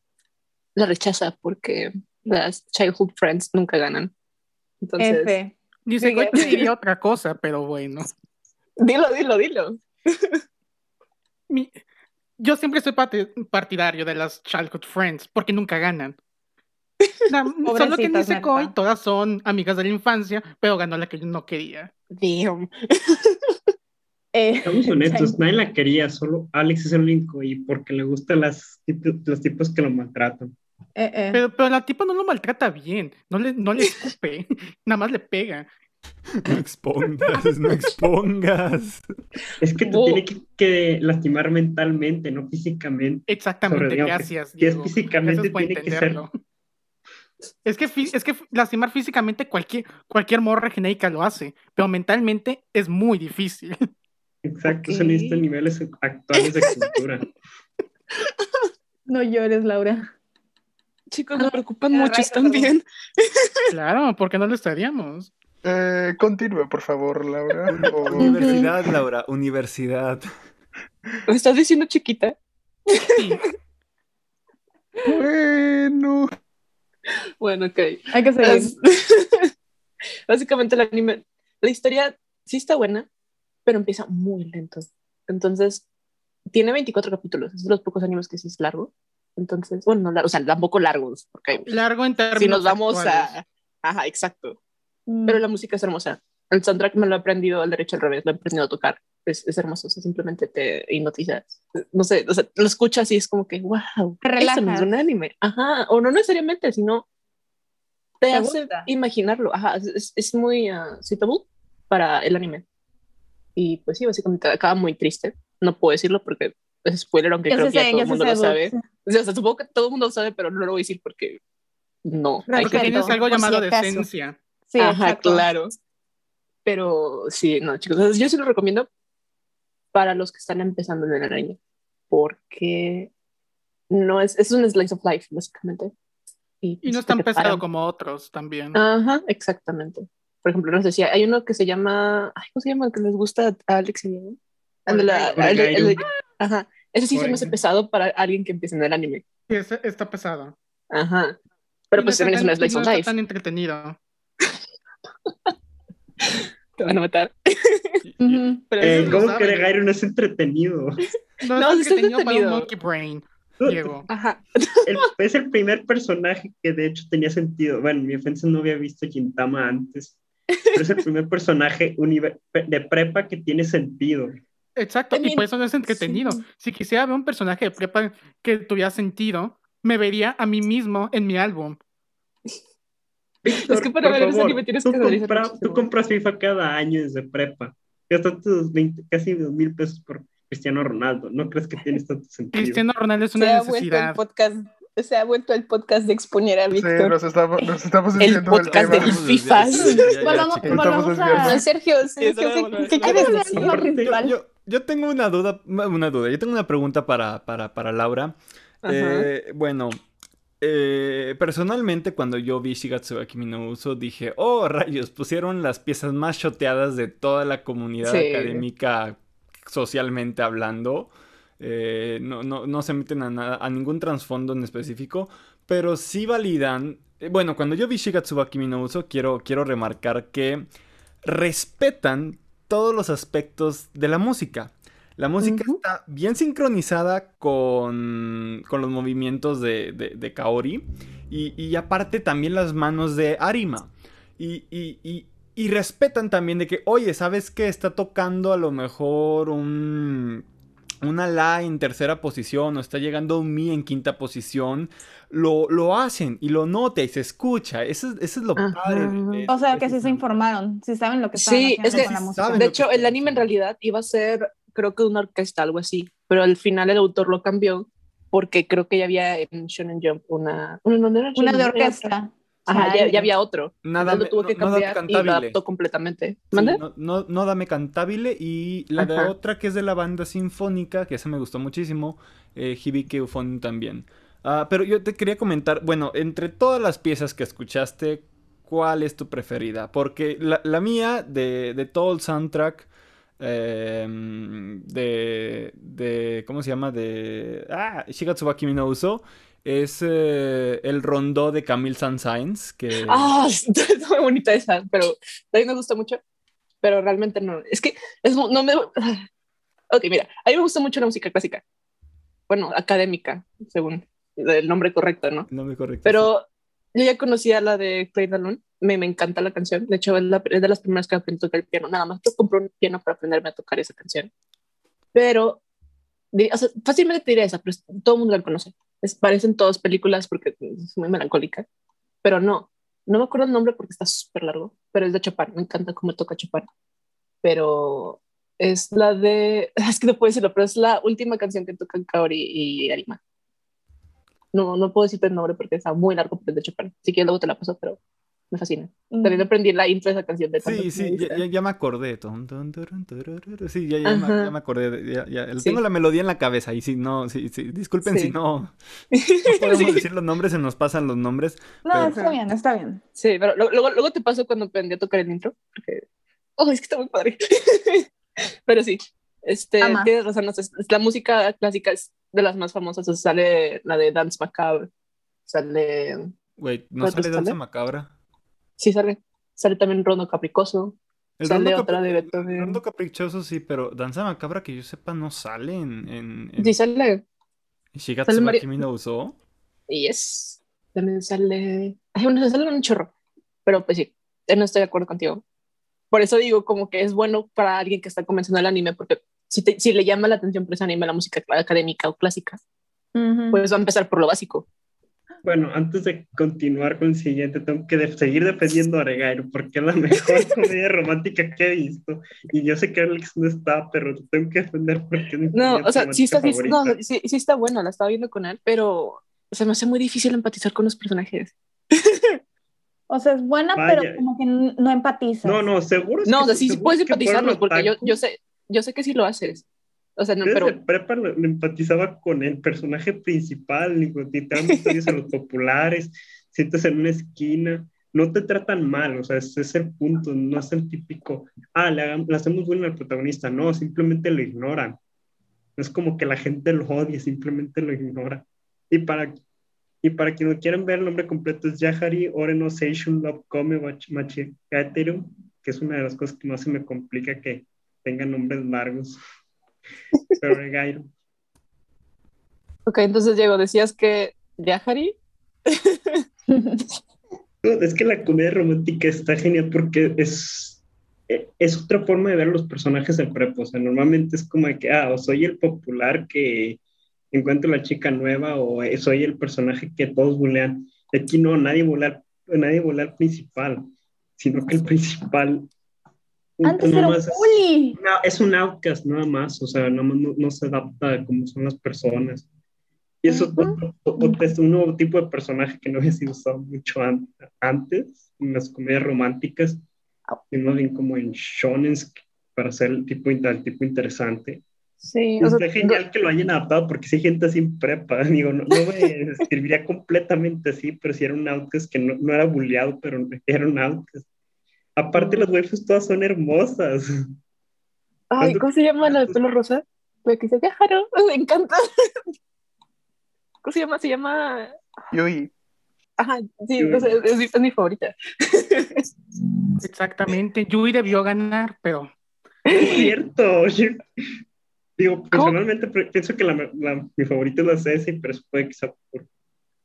[SPEAKER 1] la rechaza porque las childhood friends nunca ganan. Entonces,
[SPEAKER 3] F.
[SPEAKER 4] Que diría otra cosa, pero bueno. (laughs)
[SPEAKER 1] dilo, dilo, dilo.
[SPEAKER 4] Mi- Yo siempre soy parti- partidario de las childhood friends porque nunca ganan. (laughs) Solo que Nisekoi
[SPEAKER 3] neta.
[SPEAKER 4] todas son amigas de la infancia, pero ganó la que yo no quería.
[SPEAKER 1] Damn. (laughs)
[SPEAKER 3] Eh,
[SPEAKER 6] Estamos honestos, (laughs) nadie la quería, solo Alex es el único y porque le gustan las, los tipos que lo maltratan.
[SPEAKER 3] eh, eh.
[SPEAKER 4] Pero, pero la tipa no lo maltrata bien, no le, no le escupe, nada más le pega.
[SPEAKER 2] No expongas, no expongas.
[SPEAKER 6] Es que te
[SPEAKER 1] Oh.
[SPEAKER 6] tiene que, que lastimar mentalmente, no físicamente.
[SPEAKER 4] Exactamente,
[SPEAKER 6] Sobre, digamos,
[SPEAKER 4] gracias.
[SPEAKER 6] que es físicamente,
[SPEAKER 4] Gracias por
[SPEAKER 6] tiene que ser-
[SPEAKER 4] entenderlo. Es que, es que lastimar físicamente cualquier, cualquier morra genérica lo hace, pero mentalmente es muy difícil.
[SPEAKER 6] Exacto,
[SPEAKER 1] Ok.
[SPEAKER 6] son estos niveles actuales de cultura. (laughs)
[SPEAKER 3] No llores, Laura.
[SPEAKER 1] Chicos, me preocupan
[SPEAKER 3] Ah,
[SPEAKER 1] mucho,
[SPEAKER 3] rayos,
[SPEAKER 1] ¿están bien?
[SPEAKER 4] Claro, porque no lo estaríamos.
[SPEAKER 7] Eh, continúe, por favor, Laura. (laughs) O-
[SPEAKER 2] Universidad, Laura, universidad.
[SPEAKER 1] ¿Me estás diciendo chiquita?
[SPEAKER 4] Sí,
[SPEAKER 7] Bueno.
[SPEAKER 1] Bueno, ok.
[SPEAKER 3] Hay que seguir.
[SPEAKER 1] Es- (laughs) Básicamente el anime, la historia sí está buena, pero empieza muy lento. Entonces, tiene 24 capítulos, es de los pocos animes que sí es largo. Entonces, bueno, no largo, o sea, tampoco largos, porque
[SPEAKER 4] largo en términos
[SPEAKER 1] si nos vamos
[SPEAKER 4] actuales.
[SPEAKER 1] a... Ajá, exacto.
[SPEAKER 3] Mm.
[SPEAKER 1] Pero la música es hermosa. El soundtrack me lo he aprendido al derecho al revés, lo he aprendido a tocar. Es, es hermoso, o sea, simplemente te hipnotiza. No sé, o sea, lo escuchas y es como que, wow,
[SPEAKER 3] Te
[SPEAKER 1] esto no es un anime. Ajá, o no necesariamente, sino te,
[SPEAKER 3] Te
[SPEAKER 1] hace
[SPEAKER 3] gusta.
[SPEAKER 1] imaginarlo. Ajá, es- es, muy ah, suitable para el anime. Y pues sí, básicamente acaba muy triste. No puedo decirlo porque es spoiler, aunque
[SPEAKER 3] Ya
[SPEAKER 1] creo
[SPEAKER 3] se
[SPEAKER 1] que ya
[SPEAKER 3] sé,
[SPEAKER 1] todo el mundo lo
[SPEAKER 3] sé,
[SPEAKER 1] sabe.
[SPEAKER 3] Dulce.
[SPEAKER 1] O sea, supongo que todo el mundo lo sabe, pero no lo voy a decir porque no. Hay
[SPEAKER 4] Porque
[SPEAKER 3] Respeto.
[SPEAKER 4] tienes algo
[SPEAKER 5] si
[SPEAKER 4] llamado
[SPEAKER 5] acaso.
[SPEAKER 4] decencia.
[SPEAKER 3] Sí,
[SPEAKER 1] Ajá,
[SPEAKER 3] exacto.
[SPEAKER 1] claro. Pero sí, no, chicos, yo sí lo recomiendo para los que están empezando en el araña, porque no es, es un slice of life, básicamente.
[SPEAKER 4] Y
[SPEAKER 1] pues,
[SPEAKER 4] no es
[SPEAKER 1] que
[SPEAKER 4] tan
[SPEAKER 1] te
[SPEAKER 4] pesado como otros también.
[SPEAKER 1] Ajá, exactamente. Por ejemplo, no sé si hay uno que se llama, ay, ¿cómo se llama? El que les gusta a Alex y a mí. Ajá, ese sí se me hace pesado para alguien que empiece en el anime.
[SPEAKER 4] Sí, ese está pesado.
[SPEAKER 1] Ajá. Pero
[SPEAKER 4] Y no
[SPEAKER 1] pues
[SPEAKER 4] está
[SPEAKER 1] también es un
[SPEAKER 4] y
[SPEAKER 1] slice
[SPEAKER 4] no
[SPEAKER 1] of
[SPEAKER 4] está
[SPEAKER 1] life.
[SPEAKER 4] tan entretenido. (laughs) (laughs)
[SPEAKER 1] Te van a matar. Pero
[SPEAKER 6] Eh,
[SPEAKER 1] lo
[SPEAKER 6] ¿Cómo
[SPEAKER 1] saben.
[SPEAKER 6] que Regairo no es entretenido? (laughs)
[SPEAKER 4] No,
[SPEAKER 1] No,
[SPEAKER 4] es
[SPEAKER 1] está
[SPEAKER 4] entretenido para un monkey brain, Diego.
[SPEAKER 1] Ajá.
[SPEAKER 6] El- es el primer personaje que de hecho tenía sentido. Bueno, mi ofensa no había visto Gintama antes, pero es el primer personaje univer- de prepa que tiene sentido.
[SPEAKER 4] Exacto, y por eso no es entretenido.
[SPEAKER 1] sí.
[SPEAKER 4] Si quisiera ver un personaje de prepa que tuviera sentido, me vería a mí mismo en mi álbum.
[SPEAKER 6] Víctor,
[SPEAKER 1] Es que para ver ese
[SPEAKER 6] favor,
[SPEAKER 1] anime tienes
[SPEAKER 6] tú,
[SPEAKER 1] que
[SPEAKER 6] compra- tú compras FIFA cada año desde prepa. tus 20, casi dos mil pesos por Cristiano Ronaldo. ¿No crees que tienes tanto (laughs) sentido?
[SPEAKER 4] Cristiano Ronaldo es
[SPEAKER 5] Se
[SPEAKER 4] una
[SPEAKER 5] ha vuelto el
[SPEAKER 4] necesidad.
[SPEAKER 5] podcast, se ha vuelto el podcast de exponer a
[SPEAKER 7] Sí,
[SPEAKER 5] Víctor.
[SPEAKER 7] nos estamos, nos estamos
[SPEAKER 5] El
[SPEAKER 7] del
[SPEAKER 5] podcast
[SPEAKER 7] tema.
[SPEAKER 5] del FIFA.
[SPEAKER 3] Volvamos- volvamos a...
[SPEAKER 5] Sergio, ¿qué, quieres decir?
[SPEAKER 6] Aparte.
[SPEAKER 2] Yo, yo tengo una duda, una duda, yo tengo una pregunta para, para, para Laura. Eh, bueno, eh, personalmente cuando yo vi Shigatsu wa Kimi no Uso dije, oh rayos, pusieron las piezas más choteadas de toda la comunidad
[SPEAKER 1] Sí.
[SPEAKER 2] académica socialmente hablando. Eh, no, no, no se meten a, nada- a ningún trasfondo en específico, pero sí validan. eh, Bueno, cuando yo vi Shigatsu wa Kimi no Uso, quiero, quiero remarcar que respetan todos los aspectos de la música. La música está bien sincronizada con, con los movimientos de, de- de Kaori y, y aparte también las manos de Arima. Y, y- y- y respetan también de que, oye, ¿sabes qué? Está tocando a lo mejor un, una La en tercera posición o está llegando un Mi en quinta posición. Lo, lo hacen y lo nota y se escucha. Eso, es- eso es lo
[SPEAKER 1] Ajá.
[SPEAKER 2] padre. de-
[SPEAKER 3] O sea,
[SPEAKER 2] de
[SPEAKER 3] que sí se informaron, sí saben lo que estaban
[SPEAKER 1] Sí,
[SPEAKER 3] haciendo
[SPEAKER 1] es que
[SPEAKER 3] con la
[SPEAKER 2] sí
[SPEAKER 3] música.
[SPEAKER 1] De hecho, el anime en realidad iba a ser, creo que una orquesta, algo así, pero al final el autor lo cambió porque creo que ya había en Shonen Jump una... Una, no, no era
[SPEAKER 3] Una
[SPEAKER 1] Shonen
[SPEAKER 3] de
[SPEAKER 1] era otra.
[SPEAKER 3] orquesta.
[SPEAKER 1] Ajá, ya,
[SPEAKER 3] Chale.
[SPEAKER 1] ya había otro.
[SPEAKER 2] Nada,
[SPEAKER 1] Entonces tuvo
[SPEAKER 2] no-
[SPEAKER 1] que
[SPEAKER 2] no
[SPEAKER 1] cambiar y lo
[SPEAKER 2] cantabile.
[SPEAKER 1] adaptó completamente.
[SPEAKER 2] Sí,
[SPEAKER 1] ¿Mande?
[SPEAKER 2] no, no, no dame cantabile y la de otra que es de la banda sinfónica, que esa me gustó muchísimo, eh, Hibike Euphonium también. Ah, pero yo te quería comentar, bueno, entre todas las piezas que escuchaste, ¿cuál es tu preferida? Porque la, la mía, de, de todo el soundtrack, eh, de, de, ¿cómo se llama? De, ah, Shigatsu wa Kimi no Uso, es eh, el rondó de Camille Saint-Saëns, que...
[SPEAKER 1] Ah, (laughs) está muy bonita esa, pero también me gusta mucho, pero realmente no. Es que es, no me... (sighs) Ok, mira, a mí me gusta mucho la música clásica. Bueno, académica, según el nombre correcto, ¿no?
[SPEAKER 2] No me correcto.
[SPEAKER 1] Pero yo ya conocía la de Play the Alone. Me, me encanta la canción. De hecho, es, la- es de las primeras que aprendí a tocar el piano. Nada más que compré un piano para aprenderme a tocar esa canción. Pero, o sea, fácilmente te diré esa, pero todo el mundo la conoce. Es, parecen todas películas porque es muy melancólica. Pero no, no me acuerdo el nombre porque está súper largo. Pero es de Chopin. Me encanta cómo toca Chopin. Pero es la de. (laughs) Es que no puedo decirlo, pero es la última canción que tocan Kaori y Arima. No, no puedo decirte el nombre porque está muy largo, pero es de Chopin. Así que luego te la paso, pero me fascina. También aprendí la intro de esa canción de
[SPEAKER 2] Sí, sí, ya, ya- ya me acordé. Sí, ya, ya, me,
[SPEAKER 1] Ajá.
[SPEAKER 2] ya me acordé. de- ya- ya.
[SPEAKER 1] Sí.
[SPEAKER 2] Tengo la melodía en la cabeza y sí, no, sí, sí. Disculpen
[SPEAKER 1] Sí.
[SPEAKER 2] si no, no podemos
[SPEAKER 1] Sí.
[SPEAKER 2] decir los nombres, se nos pasan los nombres.
[SPEAKER 3] No,
[SPEAKER 2] Pero-
[SPEAKER 3] está bien, está bien.
[SPEAKER 1] Sí, pero luego, luego te paso cuando aprendí a tocar el intro, porque, oh, es que está muy padre. (laughs) pero sí, este,
[SPEAKER 3] Ama.
[SPEAKER 1] tienes razón, o sea, es- la música clásica es de las más famosas, o sea, sale la de Dance Macabre, sale,
[SPEAKER 2] Güey, ¿no
[SPEAKER 1] ¿Cuál
[SPEAKER 2] sale
[SPEAKER 1] sale?
[SPEAKER 2] danza macabra?
[SPEAKER 1] Sí sale, sale también Rondo Capricoso,
[SPEAKER 2] El
[SPEAKER 1] Sale
[SPEAKER 2] rondo,
[SPEAKER 1] otra
[SPEAKER 2] capri-
[SPEAKER 1] de
[SPEAKER 2] rondo caprichoso sí, pero danza macabra que yo sepa no sale en, en, en
[SPEAKER 1] sí sale,
[SPEAKER 2] Shigatsu
[SPEAKER 1] sale
[SPEAKER 2] Kimi no Uso.
[SPEAKER 1] y es, también sale, ay, bueno, sale un chorro, pero pues sí, eh, no estoy de acuerdo contigo. Por eso digo como que es bueno para alguien que está comenzando el anime, porque si, te- si le llama la atención por ese anime la música académica o clásica,
[SPEAKER 3] Ujú.
[SPEAKER 1] pues va a empezar por lo básico.
[SPEAKER 6] Bueno, antes de continuar con el siguiente, tengo que de- seguir defendiendo a Oregairo porque es la mejor (laughs) comedia romántica que he visto. Y yo sé que Alex no está, pero tengo que defender porque es mi
[SPEAKER 1] No, o sea, sí está, sí, no, sí, sí está buena, la estaba viendo con él, pero se me hace muy difícil empatizar con los personajes. (laughs)
[SPEAKER 3] O sea, es buena,
[SPEAKER 6] Vaya.
[SPEAKER 3] pero como que no empatizas.
[SPEAKER 6] No, no, seguro. es
[SPEAKER 1] No,
[SPEAKER 6] que-
[SPEAKER 1] o sea, sí, sí puedes
[SPEAKER 6] fueron
[SPEAKER 1] porque yo, yo, sé, yo sé que sí lo haces. O sea, no,
[SPEAKER 6] Desde
[SPEAKER 1] pero
[SPEAKER 6] prepa lo, lo empatizaba con el personaje principal, digo, literalmente odias a los (laughs) populares, sientes en una esquina, no te tratan mal, o sea, ese es el punto, no es el típico, ah, le, le hacemos bullying al protagonista, no, simplemente lo ignoran. No es como que la gente lo odie, simplemente lo ignora. Y para, y para quienes quieran ver el nombre completo es Yahari Oreno Seishun Love Kome Machigateru, que es una de las cosas que más se me complica que tengan nombres largos. Pero Regairo.
[SPEAKER 1] Ok, entonces Diego, decías que Yahari.
[SPEAKER 6] No, es que la comedia romántica está genial porque es, es otra forma de ver los personajes del prepo. O sea, normalmente es como de que, ah, o soy el popular que encuentro la chica nueva o soy el personaje que todos bulean. Y Aquí no, nadie bulea, nadie bulea al principal, sino que el principal
[SPEAKER 8] Antes era un
[SPEAKER 6] es-. No, un outcast nada más, o sea, más no, no se adapta a cómo son las personas. Y eso es otro- otro- es un nuevo tipo de personaje que no había sido usado mucho an- antes, en las comedias románticas, sino bien como en shonens para hacer el tipo, interesante.
[SPEAKER 1] Sí, o sea,
[SPEAKER 6] está genial que lo hayan adaptado porque si hay gente en prepa, (laughs) digo, no, no me escribiría completamente así, pero si era un outcast que no, no era bulleado, pero era un outcast. Aparte, las waifus todas son hermosas.
[SPEAKER 1] Ay, ¿cómo se llama la de pelo rosa? La que se viajaron, (laughs) me encanta. ¿Cómo se llama? Se llama.
[SPEAKER 7] Yui.
[SPEAKER 1] Ajá, sí, o sea, es, mi- es mi favorita. (laughs)
[SPEAKER 4] Exactamente. Yui debió ganar, pero
[SPEAKER 6] Es cierto. yo- digo, personalmente pre- pienso que la, la- mi favorita es la Ceci, pero eso puede que sea por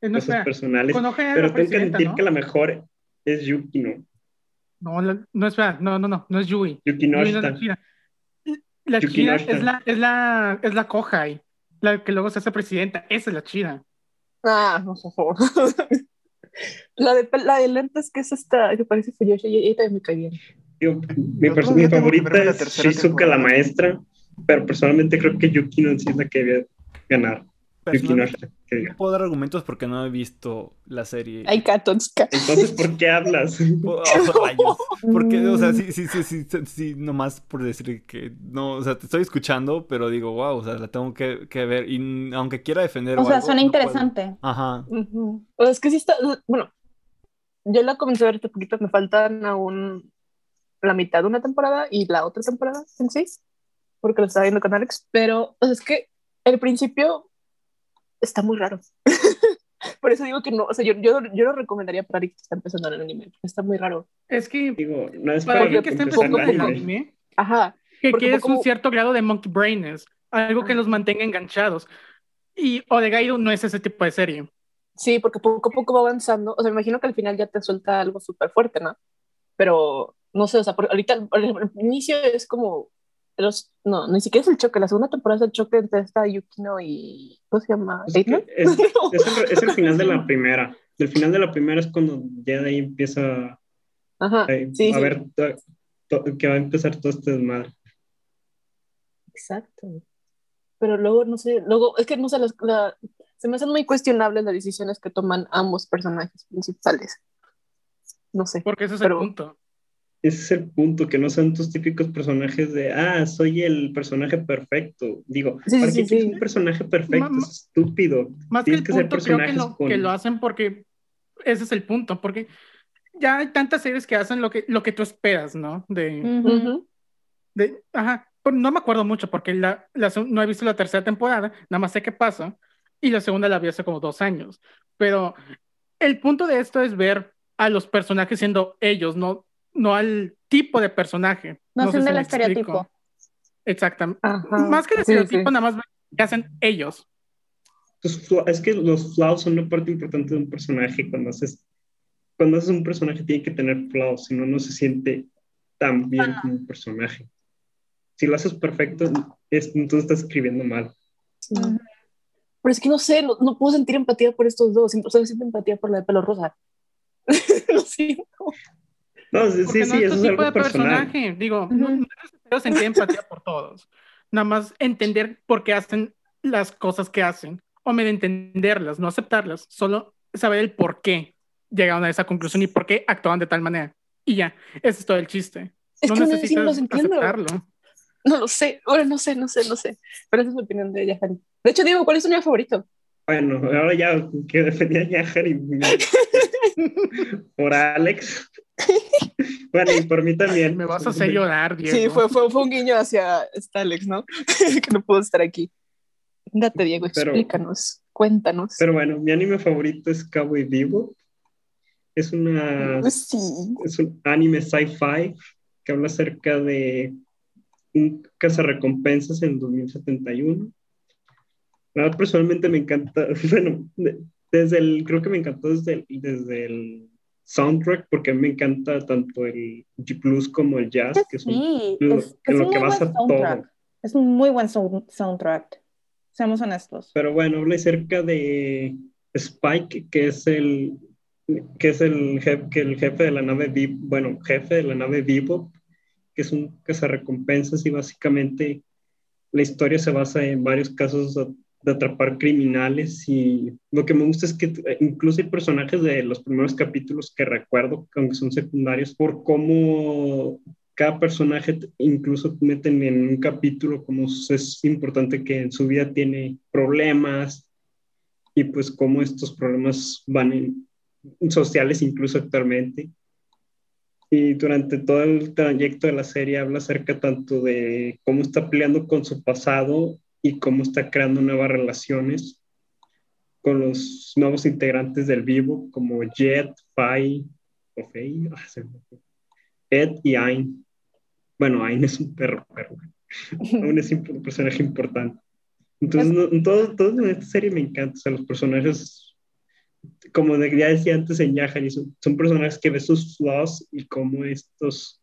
[SPEAKER 4] no
[SPEAKER 6] cosas
[SPEAKER 4] espera.
[SPEAKER 6] personales. Pero tengo que admitir
[SPEAKER 4] ¿no?
[SPEAKER 6] que la mejor es Yuki, ¿no?
[SPEAKER 4] No, la- no, espera, no, no, no, no es Yui.
[SPEAKER 6] Yuki no
[SPEAKER 4] Yui no es la chida. La
[SPEAKER 6] Noshita.
[SPEAKER 4] es la, es la, es la Kohai, la que luego se hace presidenta. Esa es la chida.
[SPEAKER 1] Ah, (laughs) la de, la de lentes que es esta, que parece Fuyoshi, y ella también me cae bien.
[SPEAKER 6] Mi,
[SPEAKER 7] Yo
[SPEAKER 6] favorita es Shizuka, la maestra, pero personalmente creo que Yuki no sí es la que debe ganar. Yuki no
[SPEAKER 2] Personalmente. No puedo dar argumentos porque no he visto la serie.
[SPEAKER 1] Ay, Katonska.
[SPEAKER 6] Entonces, ¿por qué hablas? (laughs)
[SPEAKER 2] Oh, (laughs) rayos. Porque, o sea, sí, sí, sí, sí, sí, sí, nomás por decir que no, o sea, te estoy escuchando, pero digo, wow, o sea, la tengo que, que ver. Y aunque quiera defender
[SPEAKER 8] O sea,
[SPEAKER 2] algo,
[SPEAKER 8] suena
[SPEAKER 2] no puedo.
[SPEAKER 8] interesante.
[SPEAKER 2] Ajá.
[SPEAKER 1] Ujú. O sea, es que sí está, bueno, yo la comencé a ver este poquito, me faltan aún la mitad de una temporada y la otra temporada en sí, porque lo estaba viendo con Alex, pero o sea, es que el principio está muy raro. (laughs) Por eso digo que no, o sea, yo, yo, yo lo recomendaría para alguien que está empezando en el anime, porque está muy raro.
[SPEAKER 4] Es que
[SPEAKER 6] Digo, no es
[SPEAKER 4] para alguien que está empezando con el
[SPEAKER 6] anime.
[SPEAKER 1] Ajá,
[SPEAKER 4] que quieres
[SPEAKER 1] poco-
[SPEAKER 4] un cierto grado de monkey brains, algo que los mantenga enganchados. Y Oregairu no es ese tipo de serie.
[SPEAKER 1] sí, porque poco a poco va avanzando, o sea, me imagino que al final ya te suelta algo súper fuerte, ¿no? Pero, no sé, o sea, por- ahorita el, el inicio es como, los, no, ni siquiera es el choque, la segunda temporada es el choque entre esta Yukino y, ¿cómo se llama?
[SPEAKER 6] Es, que
[SPEAKER 1] ¿Eitman?
[SPEAKER 6] es, (laughs) es el, es el final de la primera. El final de la primera es cuando ya de ahí empieza
[SPEAKER 1] Ajá,
[SPEAKER 6] eh,
[SPEAKER 1] sí,
[SPEAKER 6] a
[SPEAKER 1] sí.
[SPEAKER 6] ver to- to- que va a empezar todo este desmadre.
[SPEAKER 1] Exacto. Pero luego, no sé, luego, es que no sé, las- la- se me hacen muy cuestionables las decisiones que toman ambos personajes principales. No sé.
[SPEAKER 4] Porque ese es
[SPEAKER 1] Pero-
[SPEAKER 4] el punto.
[SPEAKER 6] Ese es el punto, que no son tus típicos personajes de, ah, soy el personaje perfecto. Digo,
[SPEAKER 1] Sí,
[SPEAKER 6] ¿para
[SPEAKER 1] sí,
[SPEAKER 6] qué quieres
[SPEAKER 1] sí.
[SPEAKER 6] un personaje perfecto?
[SPEAKER 4] Ma-
[SPEAKER 6] Es estúpido.
[SPEAKER 4] Más que
[SPEAKER 6] Tienes
[SPEAKER 4] el
[SPEAKER 6] que ser
[SPEAKER 4] punto, creo que
[SPEAKER 6] personajes
[SPEAKER 4] lo,
[SPEAKER 6] con-
[SPEAKER 4] que lo hacen porque ese es el punto, porque ya hay tantas series que hacen lo que, lo que tú esperas, ¿no? De, de, ajá, no me acuerdo mucho porque la, no he visto la tercera temporada, nada más sé qué pasa, y la segunda la vi hace como dos años. Pero el punto de esto es ver a los personajes siendo ellos, no, no al tipo de personaje.
[SPEAKER 8] No
[SPEAKER 4] sé
[SPEAKER 8] son
[SPEAKER 4] si
[SPEAKER 8] del
[SPEAKER 4] explico.
[SPEAKER 8] estereotipo.
[SPEAKER 4] Exactamente.
[SPEAKER 1] Ajá.
[SPEAKER 4] Más que el
[SPEAKER 1] Sí,
[SPEAKER 4] estereotipo,
[SPEAKER 1] sí.
[SPEAKER 4] nada más qué hacen ellos.
[SPEAKER 6] Los flaws- es que los flaws son una parte importante de un personaje. Cuando haces, cuando haces un personaje tiene que tener flaws, si no, no se siente tan bien como un personaje. Si lo haces perfecto, es, entonces estás escribiendo mal.
[SPEAKER 1] Sí. Pero es que no sé, no, no puedo sentir empatía por estos dos. O sea, siento empatía por la de pelo rosa. (laughs) Lo siento.
[SPEAKER 6] No, sí,
[SPEAKER 4] Porque
[SPEAKER 6] sí,
[SPEAKER 4] no
[SPEAKER 6] sí,
[SPEAKER 4] es
[SPEAKER 6] eso
[SPEAKER 4] tu
[SPEAKER 6] es
[SPEAKER 4] tipo
[SPEAKER 6] algo
[SPEAKER 4] de
[SPEAKER 6] personal.
[SPEAKER 4] personaje. Digo,
[SPEAKER 8] Ujú.
[SPEAKER 4] no, no es necesario sentir empatía por todos. Nada más entender por qué hacen las cosas que hacen. O medio entenderlas, no aceptarlas. Solo saber el por qué llegaron a esa conclusión y por qué actuaban de tal manera. Y ya, ese es todo el chiste.
[SPEAKER 1] Es
[SPEAKER 4] no
[SPEAKER 1] que
[SPEAKER 4] necesitas
[SPEAKER 1] no los entiendo.
[SPEAKER 4] aceptarlo.
[SPEAKER 1] No lo sé. Ahora no sé, no sé, no sé. Pero esa es mi opinión de Yahari. De hecho, Diego, ¿cuál es tu niño favorito?
[SPEAKER 6] Bueno, ahora ya que defendía a Yahar y (laughs) por Alex. Bueno, y por mí también.
[SPEAKER 4] Me vas a hacer llorar, Diego.
[SPEAKER 1] Sí, fue, fue, fue un guiño hacia esta Alex, ¿no? (laughs) que no pudo estar aquí. Date, Diego,
[SPEAKER 6] Pero-
[SPEAKER 1] explícanos, cuéntanos.
[SPEAKER 6] Pero bueno, mi anime favorito es Cowboy Vivo. Es una
[SPEAKER 1] sí.
[SPEAKER 6] es un anime sci-fi que habla acerca de un cazarrecompensas en 2071. La verdad, personalmente me encanta, (laughs) bueno, de- desde el, creo que me encantó desde el, desde el soundtrack, porque a mí me encanta tanto el G Plus como el jazz, que son
[SPEAKER 8] Sí,
[SPEAKER 6] lo-
[SPEAKER 8] es,
[SPEAKER 6] en
[SPEAKER 8] es
[SPEAKER 6] lo
[SPEAKER 8] un
[SPEAKER 6] que
[SPEAKER 8] buen soundtrack.
[SPEAKER 6] todo.
[SPEAKER 8] Es un muy buen sound- soundtrack. Seamos honestos.
[SPEAKER 6] Pero bueno, habla acerca de Spike, que es el que es el jefe, que el jefe de la nave Vivo, bueno, jefe de la nave Vivo, que es un cazarrecompensas y básicamente la historia se basa en varios casos de, atrapar criminales y lo que me gusta es que eh, incluso hay personajes de los primeros capítulos que recuerdo, aunque son secundarios, por cómo cada personaje incluso meten en un capítulo como es importante que en su vida tiene problemas y pues cómo estos problemas van en sociales incluso actualmente. Y durante todo el trayecto de la serie habla acerca tanto de cómo está peleando con su pasado y cómo está creando nuevas relaciones con los nuevos integrantes del vivo, como Jet, Fai, o Fei. (laughs) Ed y Ain. Bueno, Ain es un perro, pero (laughs) aún es un personaje importante. Entonces, no, todo, todo en esta serie me encanta. O sea, los personajes, como ya decía antes en Yahari, son, son personajes que ves sus flaws y cómo estos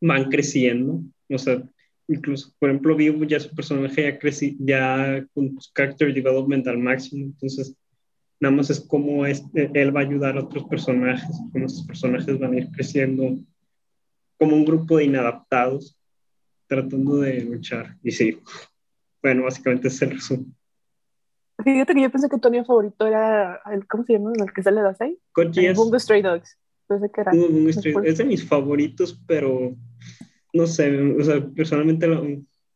[SPEAKER 6] van creciendo. O sea, incluso, por ejemplo, Vivo ya su personaje ya creci ya con su character development al máximo. Entonces, nada más es cómo es, él va a ayudar a otros personajes, cómo esos personajes van a ir creciendo como un grupo de inadaptados tratando de luchar. Y sí, bueno, básicamente es el resumen.
[SPEAKER 1] Fíjate que yo pensé que tu anime favorito era el, ¿cómo se llama? El que sale de las seis.
[SPEAKER 6] Code Geass,
[SPEAKER 1] Bungo Stray Dogs. Pensé que era.
[SPEAKER 6] Bungo Stray-
[SPEAKER 1] Después-
[SPEAKER 6] es de mis favoritos, pero no sé, o sea, personalmente lo-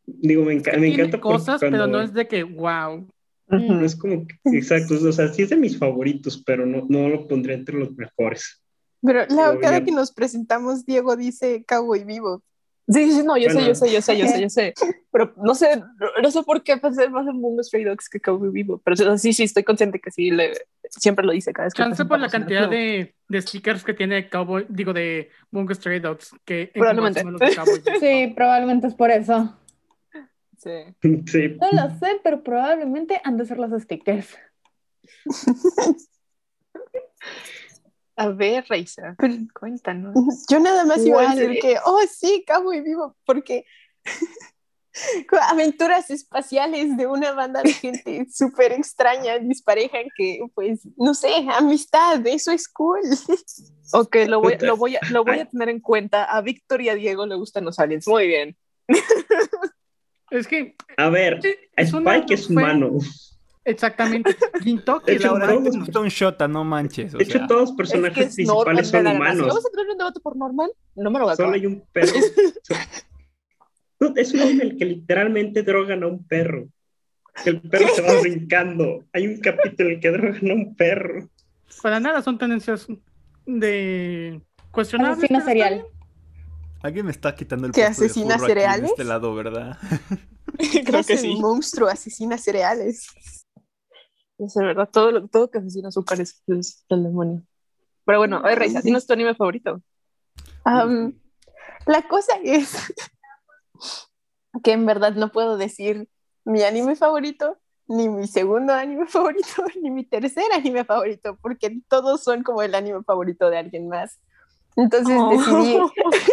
[SPEAKER 6] digo, me, enca- me
[SPEAKER 4] Tiene
[SPEAKER 6] encanta
[SPEAKER 4] cosas, pero
[SPEAKER 6] cuando-
[SPEAKER 4] no es de que, wow.
[SPEAKER 6] No es como que, exacto, o sea, sí es de mis favoritos, pero no, no lo pondré entre los mejores.
[SPEAKER 5] Pero
[SPEAKER 6] Pero
[SPEAKER 5] cada
[SPEAKER 6] ya-
[SPEAKER 5] que nos presentamos, Diego dice Cowboy Vivo.
[SPEAKER 1] Sí, sí, no, yo sé,
[SPEAKER 6] Bueno.
[SPEAKER 1] yo sé, yo sé, yo sé, yo sé. (laughs) Pero no sé, no, no sé por qué pensé más en Bungo Stray Dogs que Cowboy Vivo. Pero o sea, sí, sí, estoy consciente que sí, le, siempre lo dice cada vez que
[SPEAKER 4] Chance por la cantidad de, de stickers que tiene Cowboy, digo, de Bungo Stray Dogs, que
[SPEAKER 1] Probablemente.
[SPEAKER 4] engloba los de Cowboy Bebop. (laughs)
[SPEAKER 3] Sí, probablemente es por eso.
[SPEAKER 1] Sí.
[SPEAKER 6] Sí,
[SPEAKER 3] No lo sé, pero probablemente han de ser los stickers.
[SPEAKER 1] A ver, Reisa, cuéntanos.
[SPEAKER 5] Yo nada más iba a
[SPEAKER 1] ¿Cuál
[SPEAKER 5] decir que, oh, sí, Cowboy Vivo, porque (laughs) aventuras espaciales de una banda de gente (laughs) súper extraña, dispareja, que, pues, no sé, amistad, eso es cool. (laughs)
[SPEAKER 1] Ok, lo voy, lo, voy a, lo voy a tener en cuenta. A Víctor y a Diego le gustan los aliens. Muy bien.
[SPEAKER 4] Es que,
[SPEAKER 6] a ver,
[SPEAKER 4] es
[SPEAKER 6] Spike es
[SPEAKER 4] fue-
[SPEAKER 6] humano.
[SPEAKER 4] Exactamente. Gintoki,
[SPEAKER 6] hecho,
[SPEAKER 4] Laura,
[SPEAKER 6] todos-
[SPEAKER 2] gustó un Shota, no manches. O
[SPEAKER 6] De hecho,
[SPEAKER 2] sea,
[SPEAKER 6] todos los
[SPEAKER 1] Es que
[SPEAKER 6] personajes
[SPEAKER 1] es
[SPEAKER 6] principales son humanos.
[SPEAKER 1] ¿Vamos a tener un debate por normal? No me lo voy a
[SPEAKER 6] Solo
[SPEAKER 1] acabar.
[SPEAKER 6] hay un perro. No, es un anime en el que literalmente drogan a un perro. El perro se va brincando. Hay un capítulo en el que drogan a un perro.
[SPEAKER 4] Para nada son tendencias de pero está
[SPEAKER 3] serial.
[SPEAKER 2] alguien me está quitando el
[SPEAKER 5] ¿Que
[SPEAKER 2] puesto de
[SPEAKER 5] asesina
[SPEAKER 2] de
[SPEAKER 5] cereales?
[SPEAKER 2] este lado, ¿verdad? (laughs)
[SPEAKER 1] Creo que
[SPEAKER 5] Es
[SPEAKER 1] sí.
[SPEAKER 5] un monstruo asesina cereales.
[SPEAKER 1] Es de verdad, todo, lo- todo que asesina azúcar es, es el demonio. Pero bueno, a ver, Reisa, dinos tu anime favorito.
[SPEAKER 5] Am, la cosa es que en verdad no puedo decir mi anime favorito, ni mi segundo anime (laughs) favorito, ni mi tercer anime favorito, porque todos son como el anime favorito de alguien más. Entonces
[SPEAKER 1] Oh.
[SPEAKER 5] decidí,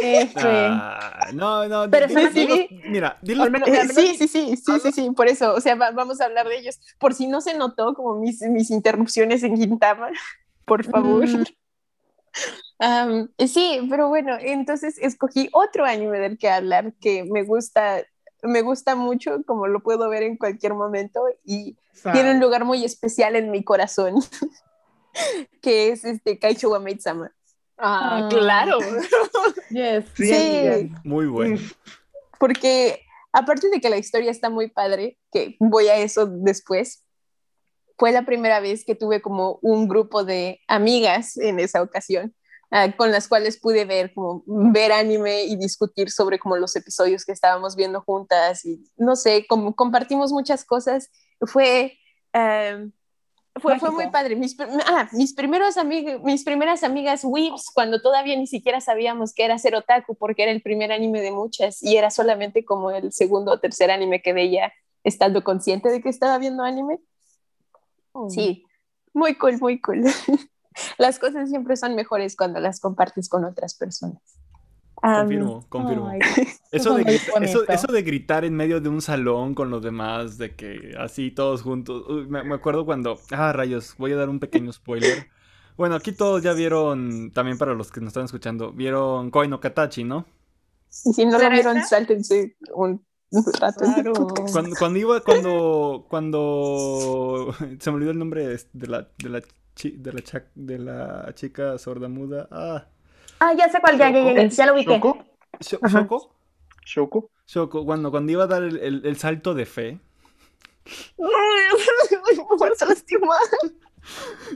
[SPEAKER 3] F. (laughs)
[SPEAKER 2] Ah, no, no.
[SPEAKER 5] Pero sí.
[SPEAKER 2] mira,
[SPEAKER 1] Al menos-
[SPEAKER 5] Eh,
[SPEAKER 1] al menos-
[SPEAKER 5] sí, sí, sí, sí, sí, sí, por eso, o sea, va- vamos a hablar de ellos. Por si no se notó como mis, mis interrupciones en Gintama, (laughs) por favor.
[SPEAKER 3] Mm.
[SPEAKER 5] Am, sí, pero bueno, entonces escogí otro anime del que hablar que me gusta, me gusta mucho, como lo puedo ver en cualquier momento, y
[SPEAKER 4] Sa-
[SPEAKER 5] tiene un lugar muy especial en mi corazón, (laughs) que es este Kaicho wa Maid-sama.
[SPEAKER 1] Ah,
[SPEAKER 3] Ah.
[SPEAKER 1] claro. (laughs)
[SPEAKER 3] Yes.
[SPEAKER 6] Sí.
[SPEAKER 5] Sí,
[SPEAKER 2] Muy bueno.
[SPEAKER 5] porque aparte de que la historia está muy padre, que voy a eso después, fue la primera vez que tuve como un grupo de amigas en esa ocasión, ah, con las cuales pude ver como ver anime y discutir sobre como los episodios que estábamos viendo juntas y no sé, como compartimos muchas cosas. Fue eh, fue, fue muy padre. Mis, ah, mis, primeros amig- mis primeras amigas Weeps, cuando todavía ni siquiera sabíamos que era ser otaku, porque era el primer anime de muchas y era solamente como el segundo o tercer anime que veía estando consciente de que estaba viendo anime. Sí, muy cool, muy cool. (laughs) Las cosas siempre son mejores cuando las compartes con otras personas.
[SPEAKER 2] Confirmo, confirmo.
[SPEAKER 3] Ay, (laughs)
[SPEAKER 2] Eso de,
[SPEAKER 3] muy
[SPEAKER 2] grita- eso, eso de gritar en medio de un salón con los demás, de que así todos juntos. Uy, me, me acuerdo cuando. Ah, rayos, voy a dar un pequeño spoiler. Bueno, aquí todos ya vieron, también para los que nos están escuchando, vieron Koi no Katachi, ¿no?
[SPEAKER 5] Y si no lo
[SPEAKER 3] ¿Será
[SPEAKER 5] vieron,
[SPEAKER 3] esa?
[SPEAKER 5] sáltense un, un rato.
[SPEAKER 1] Claro.
[SPEAKER 2] Cuando, cuando iba, cuando, cuando (laughs) se me olvidó el nombre de la, de la, de la, cha- de la chica sordamuda. Ah,
[SPEAKER 3] Ah, ya sé cuál, ya, ya, ya, ya, lo ubiqué.
[SPEAKER 7] ¿Shoko?
[SPEAKER 2] Shoko.
[SPEAKER 7] ¿Shoko?
[SPEAKER 2] Shoko, cuando, cuando iba a dar el, el- el salto de fe.
[SPEAKER 5] se lastima. (laughs)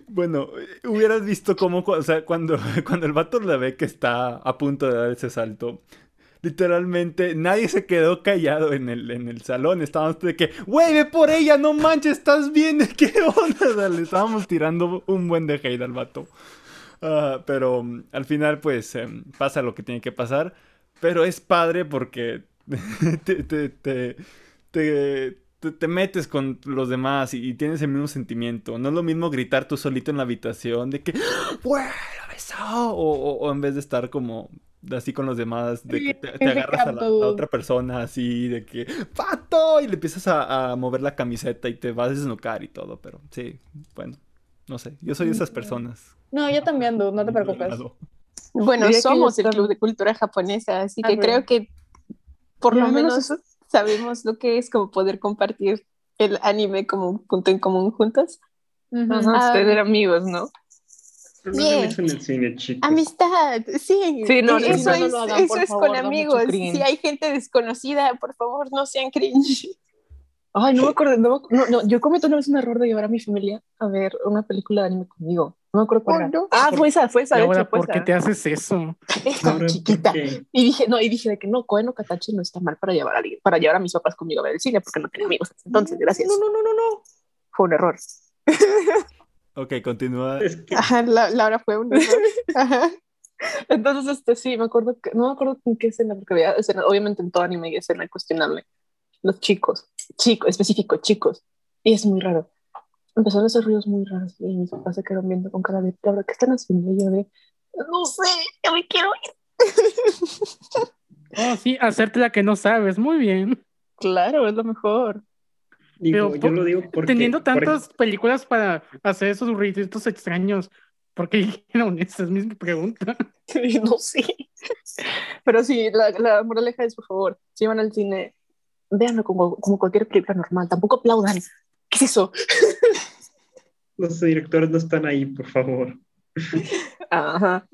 [SPEAKER 2] Bueno, eh, hubieras visto cómo, o sea, cuando, (laughs) cuando el vato la ve que está a punto de dar ese salto, literalmente nadie se quedó callado en el, en el salón. Estábamos de que, güey, ve por ella, no manches, estás bien, (laughs) ¿qué onda? Le estábamos tirando un buen de hate al vato. Ah, pero mm, al final, pues, em, pasa lo que tiene que pasar. Pero es padre porque (laughs) te, te, te, te, te- te metes con los demás y, tienes el mismo sentimiento. No es lo mismo gritar tú solito en la habitación de que, ¡Güey, lo besó! O, o- o en vez de estar como así con los demás, de que te, te agarras a la, otra persona así, de que, ¡Pato! Y le empiezas a, a mover la camiseta y te vas a desnucar y todo. Pero sí, bueno, no sé. Yo soy de esas personas.
[SPEAKER 3] No, yo también, dude, no te preocupes.
[SPEAKER 5] Bueno,
[SPEAKER 1] Diría
[SPEAKER 5] somos el Club de Cultura Japonesa, así
[SPEAKER 3] Ah,
[SPEAKER 5] que creo que por lo
[SPEAKER 1] menos
[SPEAKER 5] menos sabemos lo que es como poder compartir el anime como un punto en común juntos.
[SPEAKER 3] Ujú.
[SPEAKER 5] Ajá.
[SPEAKER 1] Tener amigos, ¿no?
[SPEAKER 6] Pero no
[SPEAKER 5] Bien.
[SPEAKER 6] en el cine, chicos.
[SPEAKER 5] Amistad, sí.
[SPEAKER 1] Sí, no,
[SPEAKER 5] eso
[SPEAKER 1] no, no
[SPEAKER 5] es,
[SPEAKER 1] lo hagan,
[SPEAKER 5] eso
[SPEAKER 1] por
[SPEAKER 5] es
[SPEAKER 1] favor,
[SPEAKER 5] con amigos.
[SPEAKER 1] cringe.
[SPEAKER 5] Si hay gente desconocida, por favor, no sean cringe.
[SPEAKER 1] Ay, no me acuerdo. No, no, no, yo cometí una vez un error de llevar a mi familia a ver una película de anime conmigo. No me acuerdo cuál
[SPEAKER 5] Oh, no.
[SPEAKER 1] Ah, fue esa, fue esa. De
[SPEAKER 4] ahora,
[SPEAKER 1] hecho, fue
[SPEAKER 4] ¿por qué
[SPEAKER 1] esa.
[SPEAKER 4] te haces eso?
[SPEAKER 6] Ahora, ¿por
[SPEAKER 5] chiquita.
[SPEAKER 1] Y dije, no, y dije de que no, Koen o Katachi no está mal para llevar a alguien- para llevar a mis papás conmigo a ver el cine porque no tengo amigos. Entonces, gracias.
[SPEAKER 5] No, no, no, no, no.
[SPEAKER 1] Fue un error. (laughs)
[SPEAKER 2] Ok, continúa.
[SPEAKER 6] Es que
[SPEAKER 5] Ajá, la, Laura fue un error. (laughs) Ajá.
[SPEAKER 1] Entonces, este sí, me acuerdo que, no me acuerdo en qué escena, porque había escena, obviamente en todo anime hay escena cuestionable. Los chicos, chicos, específico, chicos. Y es muy raro. Empezaron a hacer ruidos muy raros y mis papás se quedaron viendo con cara de, Laura, ¿qué están haciendo? Y yo de, no sé, ya me quiero ir. (laughs)
[SPEAKER 4] Oh, sí, hacerte la que no sabes. Muy bien.
[SPEAKER 1] Claro, es lo mejor.
[SPEAKER 6] Digo,
[SPEAKER 4] Pero
[SPEAKER 6] yo
[SPEAKER 4] por-
[SPEAKER 6] lo digo porque
[SPEAKER 4] Teniendo tantas películas para hacer esos ruiditos extraños, ¿por qué dijeron (laughs) esa? Es mi pregunta. (laughs)
[SPEAKER 1] no sé. Pero sí, la, la moraleja es, por favor, si van al cine, véanlo como, como cualquier película normal. Tampoco aplaudan. ¿Qué es eso? (laughs)
[SPEAKER 6] los directores no están ahí, por favor.
[SPEAKER 1] Ajá.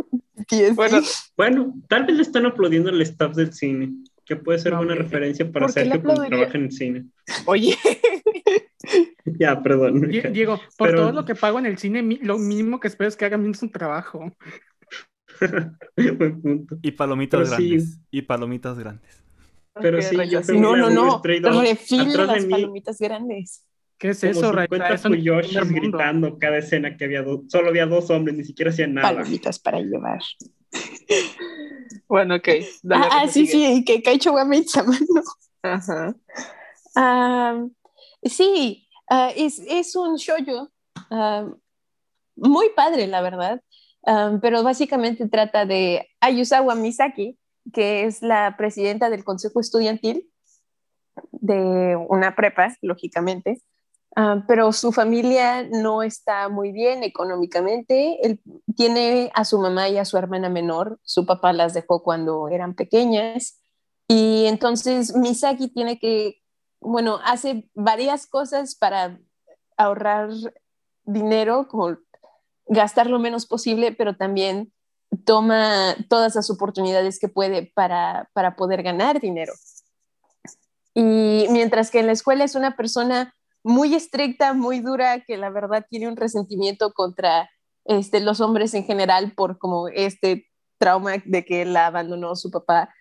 [SPEAKER 5] Sí,
[SPEAKER 1] Bueno,
[SPEAKER 6] Bueno, tal vez le están aplaudiendo al staff del cine, que puede ser
[SPEAKER 1] No,
[SPEAKER 6] buena
[SPEAKER 1] ok.
[SPEAKER 6] referencia para
[SPEAKER 5] ¿Por qué le
[SPEAKER 6] Sergio cuando
[SPEAKER 5] aplaudiría?
[SPEAKER 6] trabaja en el cine.
[SPEAKER 1] oye. (laughs)
[SPEAKER 6] Ya, perdón.
[SPEAKER 4] Die- Diego, por
[SPEAKER 6] Pero-
[SPEAKER 4] todo lo que pago en el cine, lo mínimo que espero es que hagan bien su trabajo. (laughs)
[SPEAKER 6] Buen punto.
[SPEAKER 2] Y palomitas
[SPEAKER 6] Pero sí.
[SPEAKER 2] grandes. Y palomitas grandes.
[SPEAKER 6] Pero sí, yo
[SPEAKER 1] sí.
[SPEAKER 5] No, no, no. Refila las
[SPEAKER 6] mí,
[SPEAKER 5] palomitas grandes.
[SPEAKER 4] ¿Qué es
[SPEAKER 6] como
[SPEAKER 4] eso, Ray?
[SPEAKER 6] 50
[SPEAKER 4] Eso no
[SPEAKER 6] gritando cada escena que había dos, solo había dos hombres, ni siquiera hacían nada.
[SPEAKER 5] Palomitas para llevar. (laughs)
[SPEAKER 1] Bueno, ok. dale,
[SPEAKER 5] ah, ah, sí,
[SPEAKER 1] sigue.
[SPEAKER 5] sí, que Kaicho wa Mitsama, ¿no?
[SPEAKER 1] Ajá.
[SPEAKER 5] Ah, sí, ah, es, es un shoujo ah, muy padre, la verdad, Ah, pero básicamente trata de Ayusawa Misaki, que es la presidenta del consejo estudiantil de una prepa, lógicamente, pero su familia no está muy bien económicamente. Él tiene a su mamá y a su hermana menor, su papá las dejó cuando eran pequeñas, y entonces Misaki tiene que bueno, hace varias cosas para ahorrar dinero, gastar lo menos posible, pero también toma todas las oportunidades que puede para, para poder ganar dinero. Y mientras que en la escuela es una persona muy estricta, muy dura, que la verdad tiene un resentimiento contra este, los hombres en general por como este trauma de que la abandonó su papá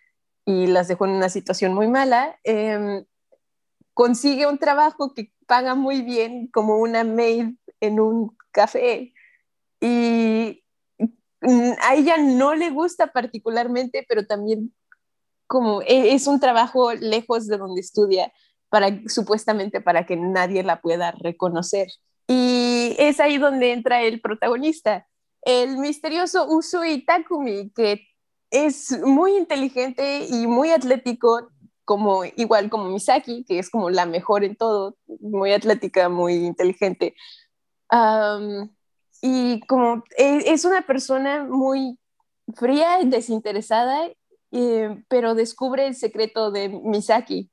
[SPEAKER 5] y las dejó en una situación muy mala. em, consigue un trabajo que paga muy bien como una maid en un café y a ella no le gusta particularmente, pero también como e- es un trabajo lejos de donde estudia para supuestamente para que nadie la pueda reconocer. Y es ahí donde entra el protagonista, el misterioso Usui Takumi, que es muy inteligente y muy atlético, como igual como Misaki, que es como la mejor en todo, muy atlética, muy inteligente. Am, y como e- es una persona muy fría, desinteresada eh, pero descubre el secreto de Misaki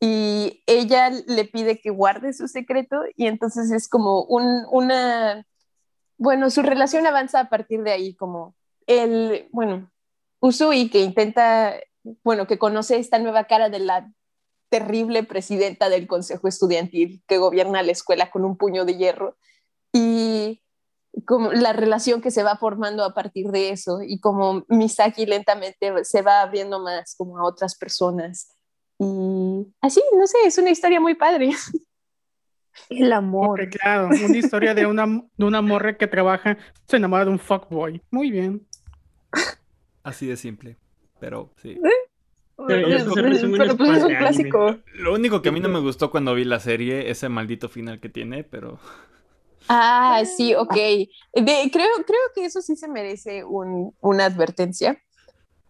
[SPEAKER 5] y ella le pide que guarde su secreto y entonces es como un, una, bueno, su relación avanza a partir de ahí, como el, bueno, Usui que intenta, bueno, que conoce esta nueva cara de la terrible presidenta del Consejo Estudiantil que gobierna la escuela con un puño de hierro y como la relación que se va formando a partir de eso y como Misaki lentamente se va abriendo más como a otras personas y así, no sé, es una historia muy padre.
[SPEAKER 3] El amor.
[SPEAKER 4] Claro, una historia de una, de una morra que trabaja, se enamora de un fuckboy. Muy bien.
[SPEAKER 2] Así de simple. Pero sí.
[SPEAKER 6] Pero ya se resume
[SPEAKER 5] Pero
[SPEAKER 6] un
[SPEAKER 5] pues es un clásico.
[SPEAKER 2] Lo único que a mí no me gustó cuando vi la serie, ese maldito final que tiene, pero
[SPEAKER 5] Ah, sí, ok. De- creo, creo que eso sí se merece un- una advertencia.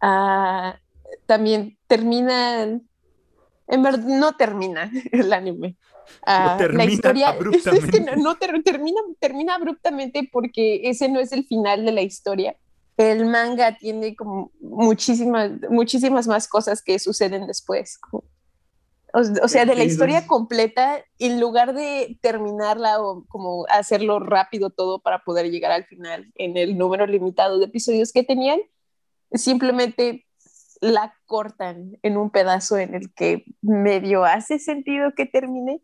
[SPEAKER 5] Ah, también termina, en verdad, no termina (laughs) el anime. Ah,
[SPEAKER 2] termina
[SPEAKER 5] la historia es que
[SPEAKER 2] abruptamente.
[SPEAKER 5] no, no ter- termina, termina abruptamente porque ese no es el final de la historia. El manga tiene como muchísimas, muchísimas más cosas que suceden después. como- o, o sea, de la historia completa, en lugar de terminarla o como hacerlo rápido todo para poder llegar al final en el número limitado de episodios que tenían, simplemente la cortan en un pedazo en el que medio hace sentido que termine,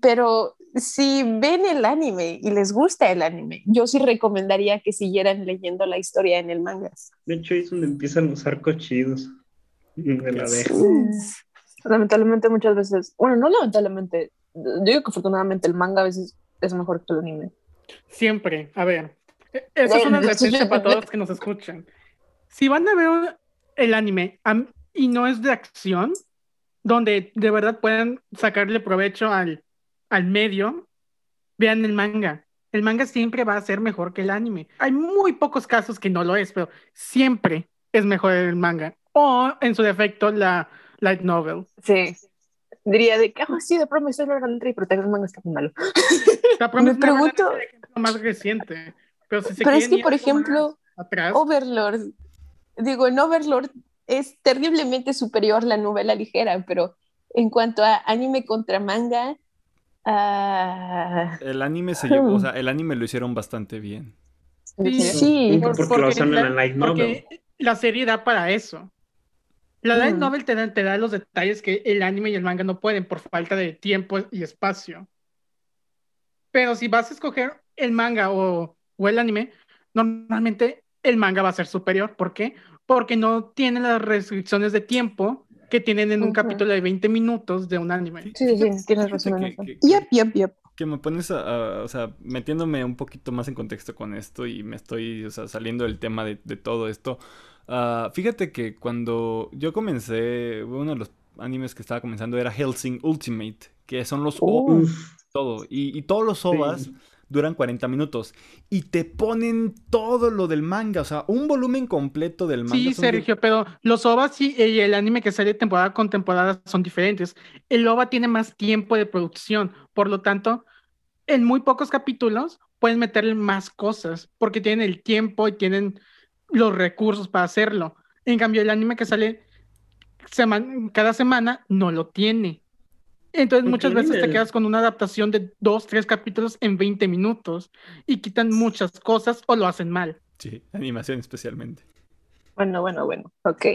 [SPEAKER 5] pero si ven el anime y les gusta el anime, yo sí recomendaría que siguieran leyendo la historia en el manga.
[SPEAKER 6] De hecho, es donde empiezan los arcos chidos de la abeja.
[SPEAKER 3] Lamentablemente muchas veces, bueno, no lamentablemente, yo digo que afortunadamente el manga a veces es mejor que el anime.
[SPEAKER 4] Siempre. A ver. e- Esa es una advertencia para todos que nos escuchan. Si van a ver el anime y no es de acción, donde de verdad puedan sacarle provecho al, al medio, vean el manga. El manga siempre va a ser mejor que el anime. Hay muy pocos casos que no lo es, pero siempre es mejor el manga. O, en su defecto, la light novel.
[SPEAKER 3] Sí. Diría de que, ah, sí, de pronto me estoy logrando entrar, pero tal vez el manga está muy malo. (laughs)
[SPEAKER 4] La Promised
[SPEAKER 5] Me pregunto-
[SPEAKER 4] es el más reciente. Pero, si se
[SPEAKER 5] Pero es que, por ejemplo,
[SPEAKER 4] atrás,
[SPEAKER 5] Overlord, digo, en Overlord es terriblemente superior la novela ligera, pero en cuanto a anime contra manga, ah,
[SPEAKER 2] el anime se llevó, o sea, el anime lo hicieron bastante bien.
[SPEAKER 4] Sí.
[SPEAKER 5] sí,
[SPEAKER 6] Por- porque lo en la light
[SPEAKER 4] porque la serie da para eso. La light
[SPEAKER 5] Mm.
[SPEAKER 4] novel te da, te da los detalles que el anime y el manga no pueden por falta de tiempo y espacio. Pero si vas a escoger el manga o, o el anime, normalmente el manga va a ser superior. ¿Por qué? Porque no tiene las restricciones de tiempo que tienen en un capítulo de 20 minutos de un anime.
[SPEAKER 3] Sí, sí, sí, tienes razón
[SPEAKER 2] que-
[SPEAKER 5] yep, yep, yep.
[SPEAKER 2] que me pones a, a- o sea, metiéndome un poquito más en contexto con esto y me estoy, o sea, saliendo del tema de, de todo esto. Ah, fíjate que cuando yo comencé, uno de los animes que estaba comenzando era Helsing Ultimate, que son los
[SPEAKER 3] Oh.
[SPEAKER 2] OVAs, todo. Y, y todos los OVAs
[SPEAKER 6] Sí.
[SPEAKER 2] Duran 40 minutos. Y te ponen todo lo del manga, o sea, un volumen completo del manga.
[SPEAKER 4] Sí, Sergio, pero los OVAs y y el anime que sale temporada con temporada son diferentes. El OVA tiene más tiempo de producción, por lo tanto, en muy pocos capítulos pueden meterle más cosas, porque tienen el tiempo y tienen los recursos para hacerlo. En cambio, el anime que sale cada semana no lo tiene. Entonces, muchas veces te quedas con una adaptación de dos, tres capítulos en 20 minutos y quitan muchas cosas o lo hacen mal.
[SPEAKER 2] Sí, animación especialmente.
[SPEAKER 3] Bueno, bueno, bueno. Ok.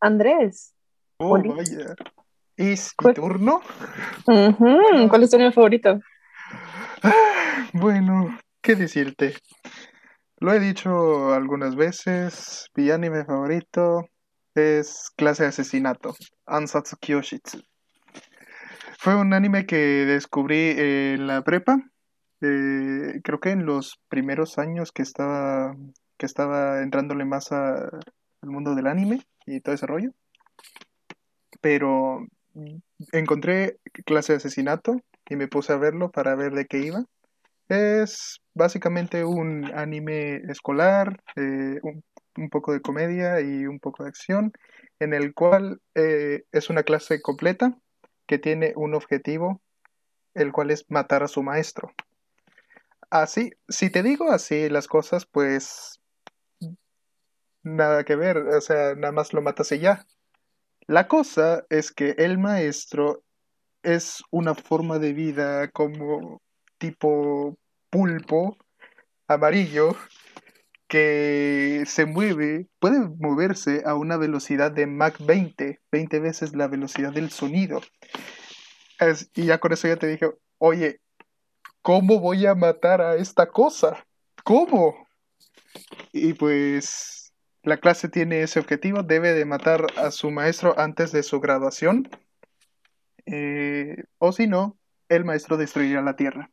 [SPEAKER 3] Andrés.
[SPEAKER 7] Oh,
[SPEAKER 3] Oli.
[SPEAKER 7] vaya. ¿Es mi turno?
[SPEAKER 3] ¿Cuál es tu anime favorito?
[SPEAKER 7] Bueno, ¿qué decirte? Lo he dicho algunas veces, mi anime favorito es Clase de Asesinato, Ansatsu Kyoshitsu. Fue un anime que descubrí en la prepa, eh, creo que en los primeros años que estaba, que estaba entrándole más al mundo del anime y todo ese rollo. Pero encontré Clase de Asesinato y me puse a verlo para ver de qué iba. Es básicamente un anime escolar, eh, un, poco de comedia y un poco de acción, en el cual eh, es una clase completa que tiene un objetivo, el cual es matar a su maestro. Así, si te digo así las cosas, pues nada que ver, o sea, nada más lo matas y ya. La cosa es que el maestro es una forma de vida como tipo pulpo amarillo que se mueve, puede moverse a una velocidad de Mach 20, 20 veces la velocidad del sonido. Y ya con eso ya te dije, oye, ¿cómo voy a matar a esta cosa? ¿Cómo? Y pues la clase tiene ese objetivo, debe de matar a su maestro antes de su graduación. Eh, o si no, el maestro destruirá la Tierra.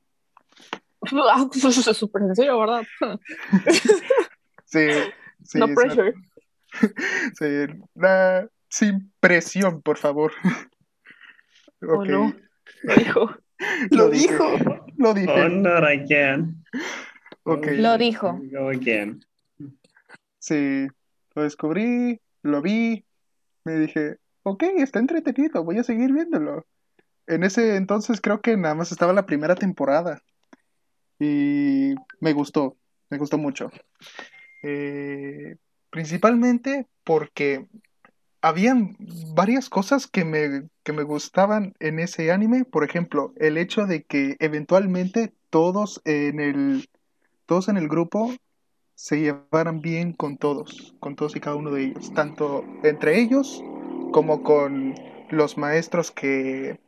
[SPEAKER 3] Ah, pues, eso es súper sencillo, ¿verdad?
[SPEAKER 7] Sí, sí,
[SPEAKER 3] no pressure. (laughs)
[SPEAKER 7] sí, sin presión, por favor.
[SPEAKER 3] Oh,
[SPEAKER 7] Ok,
[SPEAKER 3] no. Lo dijo. (laughs)
[SPEAKER 7] Lo
[SPEAKER 3] dijo.
[SPEAKER 7] lo dije.
[SPEAKER 6] Oh, not again.
[SPEAKER 7] Ok.
[SPEAKER 8] Lo dijo.
[SPEAKER 6] Go again.
[SPEAKER 7] Sí, lo descubrí, lo vi, me dije, ok, está entretenido, voy a seguir viéndolo. En ese entonces creo que nada más estaba la primera temporada y me gustó, me gustó mucho. Eh, principalmente porque habían varias cosas que me, que me gustaban en ese anime, por ejemplo, el hecho de que eventualmente todos en el, todos en el grupo se llevaran bien con todos, con todos y cada uno de ellos, tanto entre ellos como con los maestros que,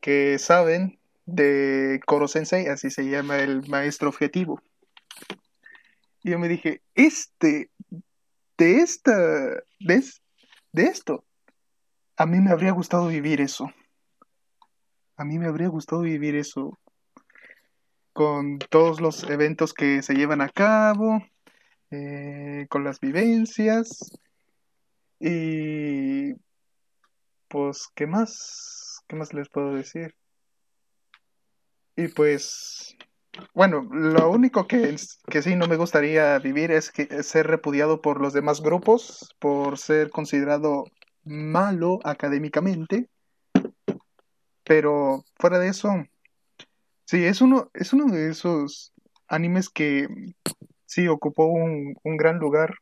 [SPEAKER 7] que saben de Koro Sensei, así se llama el maestro objetivo. Y yo me dije, este, de esta, de, de esto, a mí me habría gustado vivir eso. A mí me habría gustado vivir eso con todos los eventos que se llevan a cabo, eh, con las vivencias y pues, ¿qué más? ¿Qué más les puedo decir? Y pues, bueno, lo único que, que sí no me gustaría vivir es que ser repudiado por los demás grupos, por ser considerado malo académicamente, pero fuera de eso, sí, es uno, es uno de esos animes que sí ocupó un, un gran lugar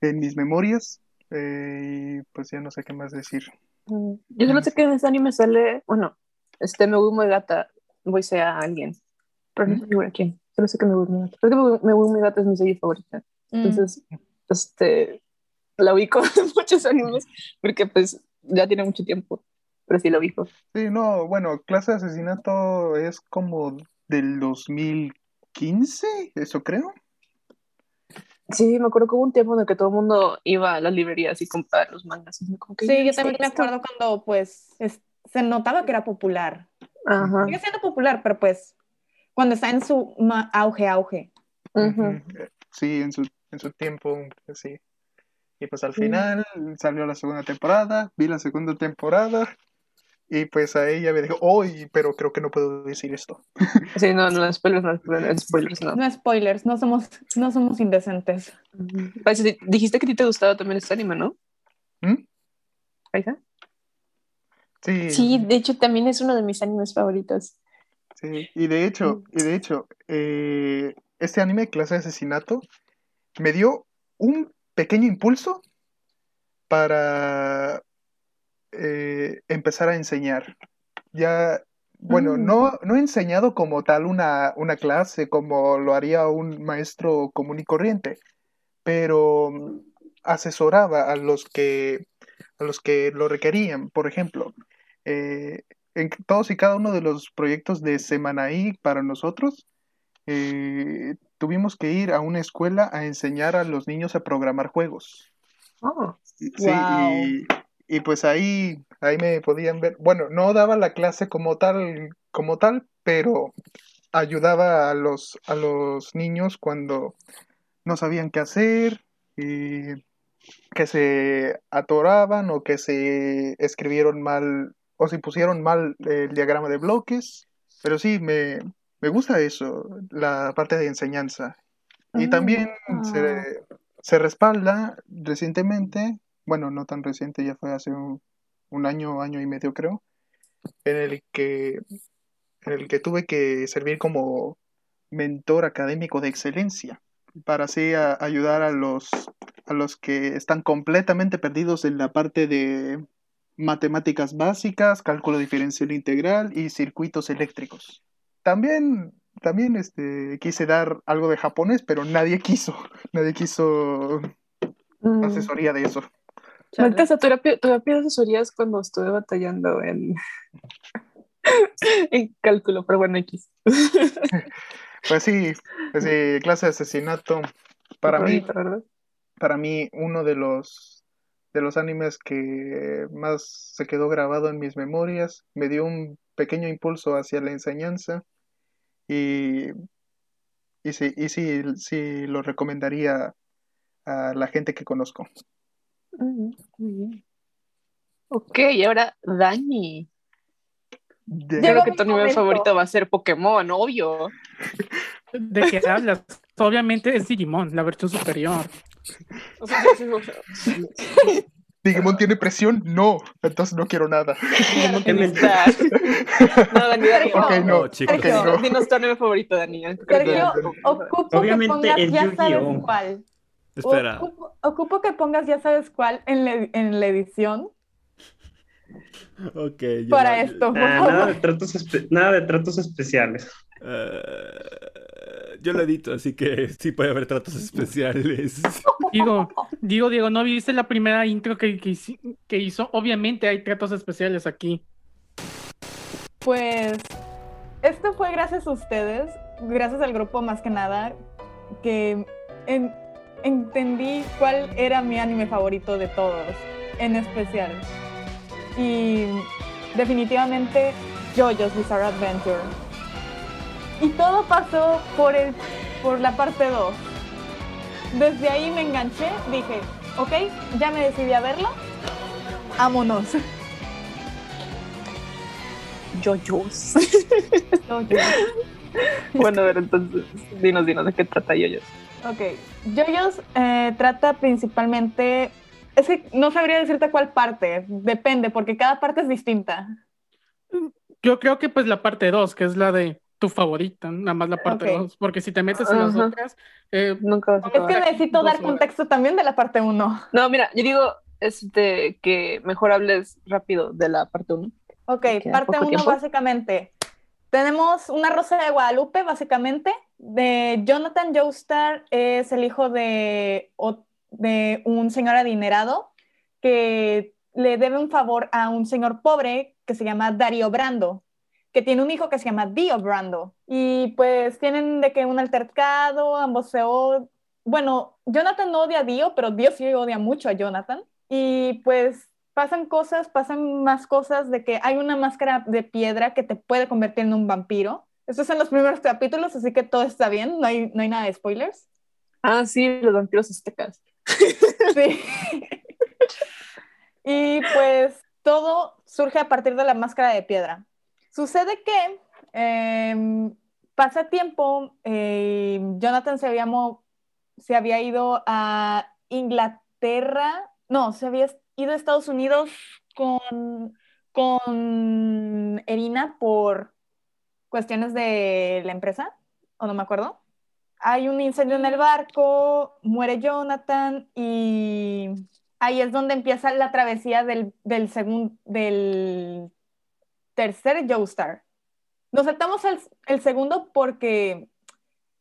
[SPEAKER 7] en mis memorias, eh, pues ya no sé qué más decir.
[SPEAKER 3] Mm, Yo solo sé que en ese anime sale, bueno, este Megumi Gata voice a alguien, pero no estoy segura quién. Solo sé que Megumi Gata. Creo que Megumi Gata es mi serie favorita.
[SPEAKER 8] Mm.
[SPEAKER 3] Entonces, este, la ubico (laughs) en muchos animes porque pues ya tiene mucho tiempo, pero sí la ubico.
[SPEAKER 7] Sí, no, bueno, clase de asesinato es como del 2015, eso creo.
[SPEAKER 3] Sí, me acuerdo que hubo un tiempo en el que todo el mundo iba a las librerías y compraba los mangas. y como que,
[SPEAKER 8] Sí, yo
[SPEAKER 3] "¿Qué
[SPEAKER 8] también me
[SPEAKER 3] esto?".
[SPEAKER 8] acuerdo cuando pues es- se notaba que era popular.
[SPEAKER 3] Ajá.
[SPEAKER 8] Sigue siendo popular, pero pues cuando está en su ma- auge, auge.
[SPEAKER 7] Sí, en su, en su tiempo, pues sí. Y pues al final salió la segunda temporada, vi la segunda temporada y pues a ella me dijo, oye, pero creo que no puedo decir esto. (laughs)
[SPEAKER 3] Sí, no, no, spoilers, no, spoilers, no.
[SPEAKER 8] No spoilers, no somos, no somos indecentes.
[SPEAKER 3] Di- dijiste que a ti te gustaba también este anime, ¿no?
[SPEAKER 7] ¿Mm?
[SPEAKER 3] Paisa?
[SPEAKER 7] Sí,
[SPEAKER 5] Sí, de hecho también es uno de mis animes favoritos.
[SPEAKER 7] sí. Y de hecho, y de hecho, eh, este anime, Clase de Asesinato, me dio un pequeño impulso para eh, empezar a enseñar. Ya, bueno,
[SPEAKER 3] Mm.
[SPEAKER 7] no, no he enseñado como tal una, una clase como lo haría un maestro común y corriente, pero mm, asesoraba a los que, a los que lo requerían. Por ejemplo, eh, en todos y cada uno de los proyectos de Semanaí para nosotros, eh, tuvimos que ir a una escuela a enseñar a los niños a programar juegos.
[SPEAKER 3] Oh,
[SPEAKER 7] Sí,
[SPEAKER 8] Wow.
[SPEAKER 7] y, y pues ahí, ahí me podían ver. Bueno, no daba la clase como tal, como tal, pero ayudaba a los, a los niños cuando no sabían qué hacer y que se atoraban o que se escribieron mal o se pusieron mal el diagrama de bloques. Pero sí, me, me gusta eso, la parte de enseñanza. Y
[SPEAKER 3] Mm.
[SPEAKER 7] también
[SPEAKER 8] Ah.
[SPEAKER 7] se, se respalda recientemente, bueno, no tan reciente, ya fue hace un, un año, año y medio creo, en el que, en el que tuve que servir como mentor académico de excelencia para así a- ayudar a los, a los que están completamente perdidos en la parte de matemáticas básicas, cálculo diferencial integral y circuitos eléctricos. También, también este, quise dar algo de japonés, pero nadie quiso, (laughs) nadie quiso
[SPEAKER 3] Mm.
[SPEAKER 7] asesoría de eso.
[SPEAKER 3] Maldita sea, terapia, terapia de asesorías cuando estuve batallando en, (laughs) en cálculo, pero bueno, X. (laughs)
[SPEAKER 7] Pues sí, pues sí, clase de asesinato. Para mí, para mí, uno de los de los animes que más se quedó grabado en mis memorias, me dio un pequeño impulso hacia la enseñanza y, y sí, y sí, sí lo recomendaría a la gente que conozco.
[SPEAKER 3] Mm, muy bien. Ok, y ahora Dani.
[SPEAKER 7] De-
[SPEAKER 3] Yo creo que tu anime
[SPEAKER 8] momento.
[SPEAKER 3] favorito va a ser Pokémon, obvio.
[SPEAKER 4] ¿De qué hablas? Obviamente es Digimon, la versión superior.
[SPEAKER 3] O sea. (laughs)
[SPEAKER 7] ¿Digimon tiene presión? No, entonces no quiero nada.
[SPEAKER 3] Digimon
[SPEAKER 6] Qué
[SPEAKER 3] tiene. No, Dani, Dani.
[SPEAKER 7] Ok, no,
[SPEAKER 2] No, chicos.
[SPEAKER 7] ok,
[SPEAKER 8] Sergio.
[SPEAKER 7] no.
[SPEAKER 3] Dinos tu anime favorito, Dani.
[SPEAKER 8] Sergio, ocupo
[SPEAKER 6] Obviamente
[SPEAKER 8] que pongas ya sabes cuál.
[SPEAKER 2] Espera.
[SPEAKER 8] Ocupo, ocupo que pongas ya sabes cuál en la, en la edición
[SPEAKER 2] Ok. yo
[SPEAKER 8] para
[SPEAKER 2] la-
[SPEAKER 8] esto, por
[SPEAKER 6] nada,
[SPEAKER 8] favor.
[SPEAKER 6] de tratos nada de tratos especiales.
[SPEAKER 2] Eh, yo lo edito, así que (laughs) sí puede haber tratos especiales. (laughs)
[SPEAKER 4] Digo, digo, Diego, ¿no viste la primera intro que, que, que hizo? Obviamente hay tratos especiales aquí.
[SPEAKER 8] Pues esto fue gracias a ustedes, gracias al grupo más que nada, que en- entendí cuál era mi anime favorito de todos, en especial. Y definitivamente JoJo's Bizarre Adventure. Y todo pasó por, el, por la parte 2. Desde ahí me enganché, dije, ok, ya me decidí a verlo, vámonos.
[SPEAKER 3] Yoyos. Bueno, a ver, entonces, dinos, dinos, ¿de qué trata Yoyos?
[SPEAKER 8] Ok, JoJo's eh, trata principalmente, es que no sabría decirte cuál parte, depende, porque cada parte es distinta.
[SPEAKER 4] Yo creo que pues la parte 2, que es la de tu favorita, nada más la parte
[SPEAKER 8] Ok.
[SPEAKER 4] 2, porque si te metes en las otras, eh,
[SPEAKER 3] Nunca vas a
[SPEAKER 8] Es que necesito dar
[SPEAKER 4] horas.
[SPEAKER 8] contexto también de la parte 1.
[SPEAKER 3] No, mira, yo digo este, que mejor hables rápido de la parte 1.
[SPEAKER 8] Ok, parte
[SPEAKER 3] poco
[SPEAKER 8] 1
[SPEAKER 3] tiempo.
[SPEAKER 8] básicamente. Tenemos una rosa de Guadalupe, básicamente. De Jonathan Joestar es el hijo de, de un señor adinerado que le debe un favor a un señor pobre que se llama Dario Brando, que tiene un hijo que se llama Dio Brando. Y pues tienen de que un altercado, ambos se odian. Bueno, Jonathan no odia a Dio, pero Dio sí odia mucho a Jonathan. Y pues pasan cosas, pasan más cosas de que hay una máscara de piedra que te puede convertir en un vampiro. Esto es en los primeros capítulos, así que todo está bien, no hay, no hay nada de spoilers.
[SPEAKER 3] Ah, sí, los vampiros aztecas.
[SPEAKER 8] Sí. (laughs) y pues todo surge a partir de la máscara de piedra. Sucede que em, pasa tiempo, eh, Jonathan se había, se había ido a Inglaterra, no, se había ido a Estados Unidos con, con Erina por cuestiones de la empresa, o no me acuerdo. Hay un incendio en el barco, muere Jonathan y ahí es donde empieza la travesía del, del, del tercer Joestar. Nos saltamos el, segundo porque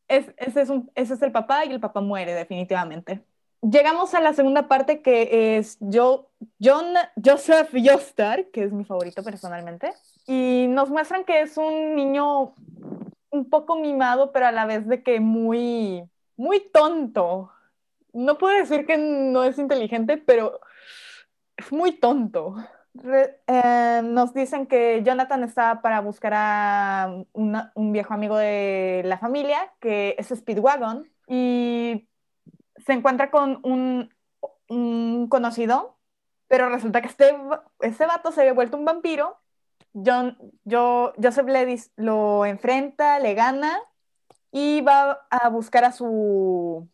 [SPEAKER 8] es- ese, es el papá y el papá muere definitivamente. Llegamos a la segunda parte que es Jo- John, Joseph Joestar, que es mi favorito personalmente, y nos muestran que es un niño un poco mimado, pero a la vez de que muy, muy tonto. No puedo decir que no es inteligente, pero es muy tonto. Eh, nos dicen que Jonathan está para buscar a un viejo amigo de la familia, que es Speedwagon, y se encuentra con un, conocido, pero resulta que este, este vato se había vuelto un vampiro yo, Joseph Ledis lo enfrenta, le gana y va a buscar a su,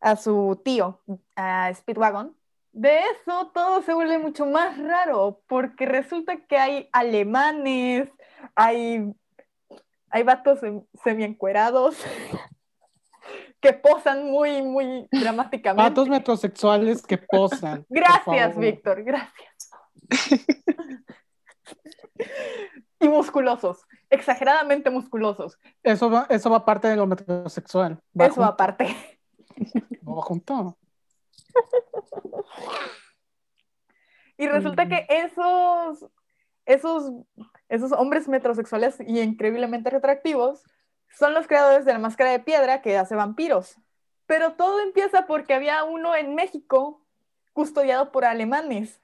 [SPEAKER 8] a su tío, a Speedwagon. De eso todo se vuelve mucho más raro porque resulta que hay alemanes, hay, hay vatos sem- semiencuerados (laughs) que posan muy, muy dramáticamente.
[SPEAKER 4] Patos metrosexuales que posan.
[SPEAKER 8] Gracias. Víctor, gracias. (laughs) y musculosos, exageradamente musculosos.
[SPEAKER 4] Eso va, eso va parte de lo metrosexual. Va
[SPEAKER 8] Eso
[SPEAKER 4] junto,
[SPEAKER 8] aparte.
[SPEAKER 4] va junto. (laughs)
[SPEAKER 8] Y resulta que esos, esos, esos hombres metrosexuales y increíblemente retractivos son los creadores de la máscara de piedra que hace vampiros. Pero todo empieza porque había uno en México custodiado por alemanes.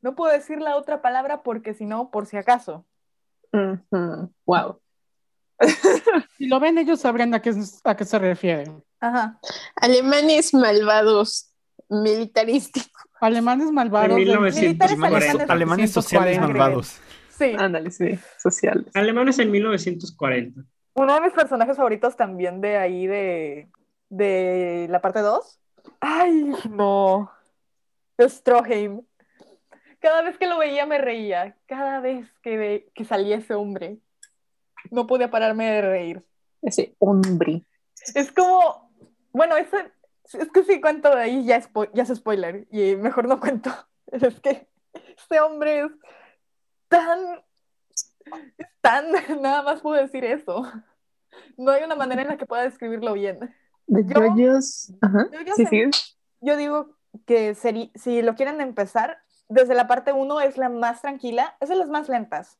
[SPEAKER 8] No puedo decir la otra palabra porque si no, por si acaso.
[SPEAKER 3] Wow. (laughs)
[SPEAKER 4] Si lo ven, ellos sabrán a qué, a qué se refieren.
[SPEAKER 8] Ajá.
[SPEAKER 5] Alemanes malvados, militarísticos.
[SPEAKER 4] Alemanes malvados.
[SPEAKER 6] En
[SPEAKER 4] del-
[SPEAKER 6] 1940.
[SPEAKER 8] alemanes.
[SPEAKER 2] Alemanes sociales
[SPEAKER 4] 140.
[SPEAKER 2] malvados.
[SPEAKER 8] Sí.
[SPEAKER 3] Ándale, sí, sociales.
[SPEAKER 6] Alemanes en 1940.
[SPEAKER 8] Uno de mis personajes favoritos también de ahí, de, de la parte 2. Ay, no. Stroheim. Cada vez que lo veía me reía. Cada vez que, ve- que salía ese hombre. No podía pararme de reír.
[SPEAKER 3] Ese hombre.
[SPEAKER 8] Es como, bueno, ese, es que si cuento de ahí ya, spo- ya es spoiler y mejor no cuento. (laughs) Es que este hombre es tan, tan, (laughs) nada más puedo decir eso. No hay una manera en la que pueda describirlo bien.
[SPEAKER 3] De
[SPEAKER 8] Yo-
[SPEAKER 3] yoyos. Ajá.
[SPEAKER 8] Yo
[SPEAKER 3] Sí, sí.
[SPEAKER 8] Yo digo que seri- si lo quieren empezar, desde la parte 1 es la más tranquila, es de las más lentas,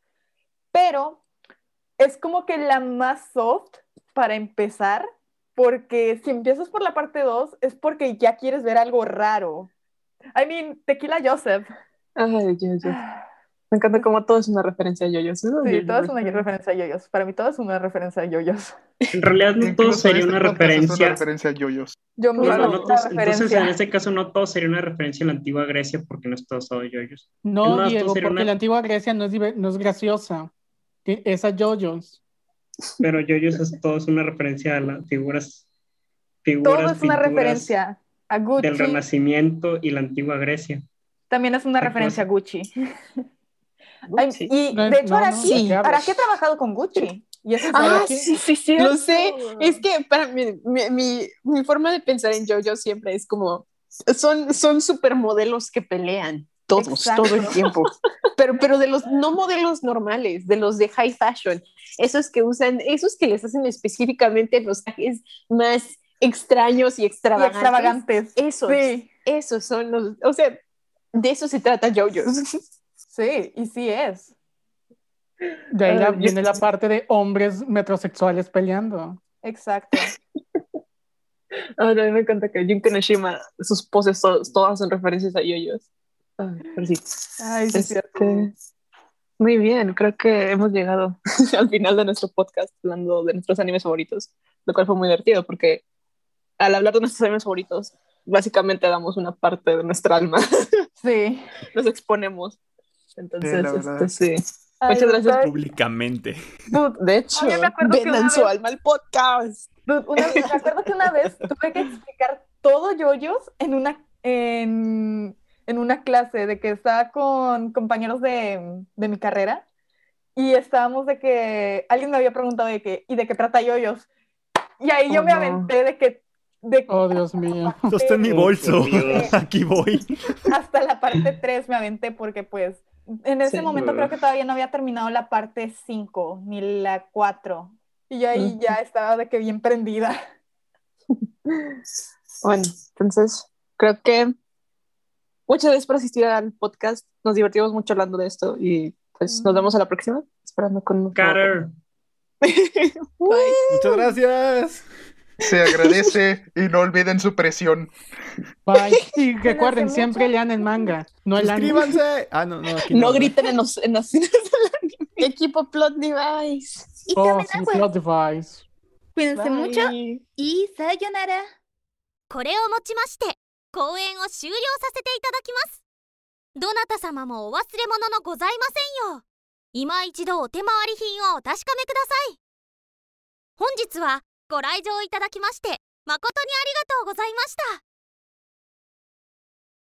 [SPEAKER 8] pero es como que la más soft para empezar, porque si empiezas por la parte 2 es porque ya quieres ver algo raro. I mean, Tequila Joseph.
[SPEAKER 3] Ay, yoyos. (sighs) Me encanta cómo todo es una referencia a yoyos.
[SPEAKER 8] Sí, todo es una referencia a yoyos. Para mí todo es una referencia a yoyos.
[SPEAKER 6] En realidad no todo sería
[SPEAKER 7] este
[SPEAKER 6] una
[SPEAKER 7] podcast es
[SPEAKER 6] referencia.
[SPEAKER 7] una referencia a yoyos.
[SPEAKER 8] Yo mismo
[SPEAKER 6] no,
[SPEAKER 8] la
[SPEAKER 6] no todos- entonces,
[SPEAKER 8] referencia.
[SPEAKER 6] en este caso, no todo sería una referencia a la antigua Grecia porque no es todo solo yoyos.
[SPEAKER 4] No, Diego, porque
[SPEAKER 6] una-
[SPEAKER 4] la antigua Grecia no es, no es graciosa. Es a yoyos.
[SPEAKER 6] Pero yoyos es todo es una referencia a las figuras.
[SPEAKER 8] Todo
[SPEAKER 6] figuras
[SPEAKER 8] es una referencia a
[SPEAKER 6] Del
[SPEAKER 8] Gucci.
[SPEAKER 6] Renacimiento y la antigua Grecia.
[SPEAKER 8] También es una referencia a Gucci. Ay,
[SPEAKER 3] Sí.
[SPEAKER 8] y
[SPEAKER 4] No,
[SPEAKER 8] de hecho,
[SPEAKER 4] no, no, ¿de qué hablas?
[SPEAKER 8] Araki ha trabajado con Gucci. Y eso es
[SPEAKER 5] Ah, sí, sí, sí. (laughs) Lo sé. Es que para mí, mi, mi, mi forma de pensar en JoJo siempre es como, son, son supermodelos que pelean. Todos,
[SPEAKER 8] Exacto.
[SPEAKER 5] todo el tiempo. Pero, pero de los no modelos normales, de los de high fashion, esos que usan, esos que les hacen específicamente los trajes más extraños y
[SPEAKER 8] Y
[SPEAKER 5] extravagantes.
[SPEAKER 8] extravagantes.
[SPEAKER 5] Esos,
[SPEAKER 8] Sí,
[SPEAKER 5] esos son los, o sea, de eso se trata JoJo.
[SPEAKER 8] sí, y sí es.
[SPEAKER 4] De ahí la-
[SPEAKER 3] Ah, yo-
[SPEAKER 4] viene la parte de hombres metrosexuales peleando.
[SPEAKER 8] Exacto. (laughs)
[SPEAKER 3] Ah, también me encanta que Jun Kaneshima, sus poses to- todas son referencias a yoyos. Ay, pero sí.
[SPEAKER 8] Ay, sí, cierto.
[SPEAKER 3] Este, muy bien, creo que hemos llegado (laughs) al final de nuestro podcast hablando de nuestros animes favoritos, lo cual fue muy divertido porque al hablar de nuestros animes favoritos, básicamente damos una parte de nuestra alma, (laughs)
[SPEAKER 8] Sí.
[SPEAKER 3] nos exponemos. Entonces,
[SPEAKER 7] verdad.
[SPEAKER 3] este, sí.
[SPEAKER 8] Ay,
[SPEAKER 3] Muchas gracias.
[SPEAKER 2] Públicamente.
[SPEAKER 3] Dude, de hecho,
[SPEAKER 5] Vendan su
[SPEAKER 8] vez-
[SPEAKER 5] alma al podcast.
[SPEAKER 8] dude, una me acuerdo que una vez tuve que explicar todo yoyos en una, en, en una clase de que estaba con compañeros de, de mi carrera y estábamos de que alguien me había preguntado de que, ¿y de qué trata yoyos? Y ahí yo
[SPEAKER 3] Oh,
[SPEAKER 8] me
[SPEAKER 3] no.
[SPEAKER 8] aventé de que de
[SPEAKER 4] Oh, Dios mío. (laughs)
[SPEAKER 2] Esto está en mi bolso. (laughs) Aquí voy.
[SPEAKER 8] hasta la parte 3 me aventé porque pues en ese
[SPEAKER 3] Sí.
[SPEAKER 8] momento creo que todavía no había terminado la parte 5 ni la 4 y yo ahí
[SPEAKER 3] Ujú.
[SPEAKER 8] ya estaba de que bien prendida.
[SPEAKER 3] Bueno, entonces creo que muchas gracias por asistir al podcast. Nos divertimos mucho hablando de esto y pues nos vemos a la próxima. Esperando con
[SPEAKER 6] Carter. (laughs)
[SPEAKER 2] Muchas gracias.
[SPEAKER 7] Se agradece y no olviden su presión.
[SPEAKER 4] Bye. (laughs) Y recuerden,
[SPEAKER 8] mucho.
[SPEAKER 4] siempre lean el manga, no el anime.
[SPEAKER 2] Suscríbanse. (laughs) Ah, no, no. Aquí
[SPEAKER 5] No
[SPEAKER 2] ¿verdad?
[SPEAKER 5] griten en los, en los equipo plot device.
[SPEAKER 9] Y
[SPEAKER 4] Oh,
[SPEAKER 9] también
[SPEAKER 4] sí,
[SPEAKER 9] agua.
[SPEAKER 4] plot device.
[SPEAKER 9] Cuídense mucho
[SPEAKER 5] Bye.
[SPEAKER 9] y sayonara.
[SPEAKER 10] これをもちまして 講演を終了させていただきます。どなた様もお忘れ物のございませんよ今一度お手回り品をお確かめください。本日はご来場いただきまして誠にありがとうございました。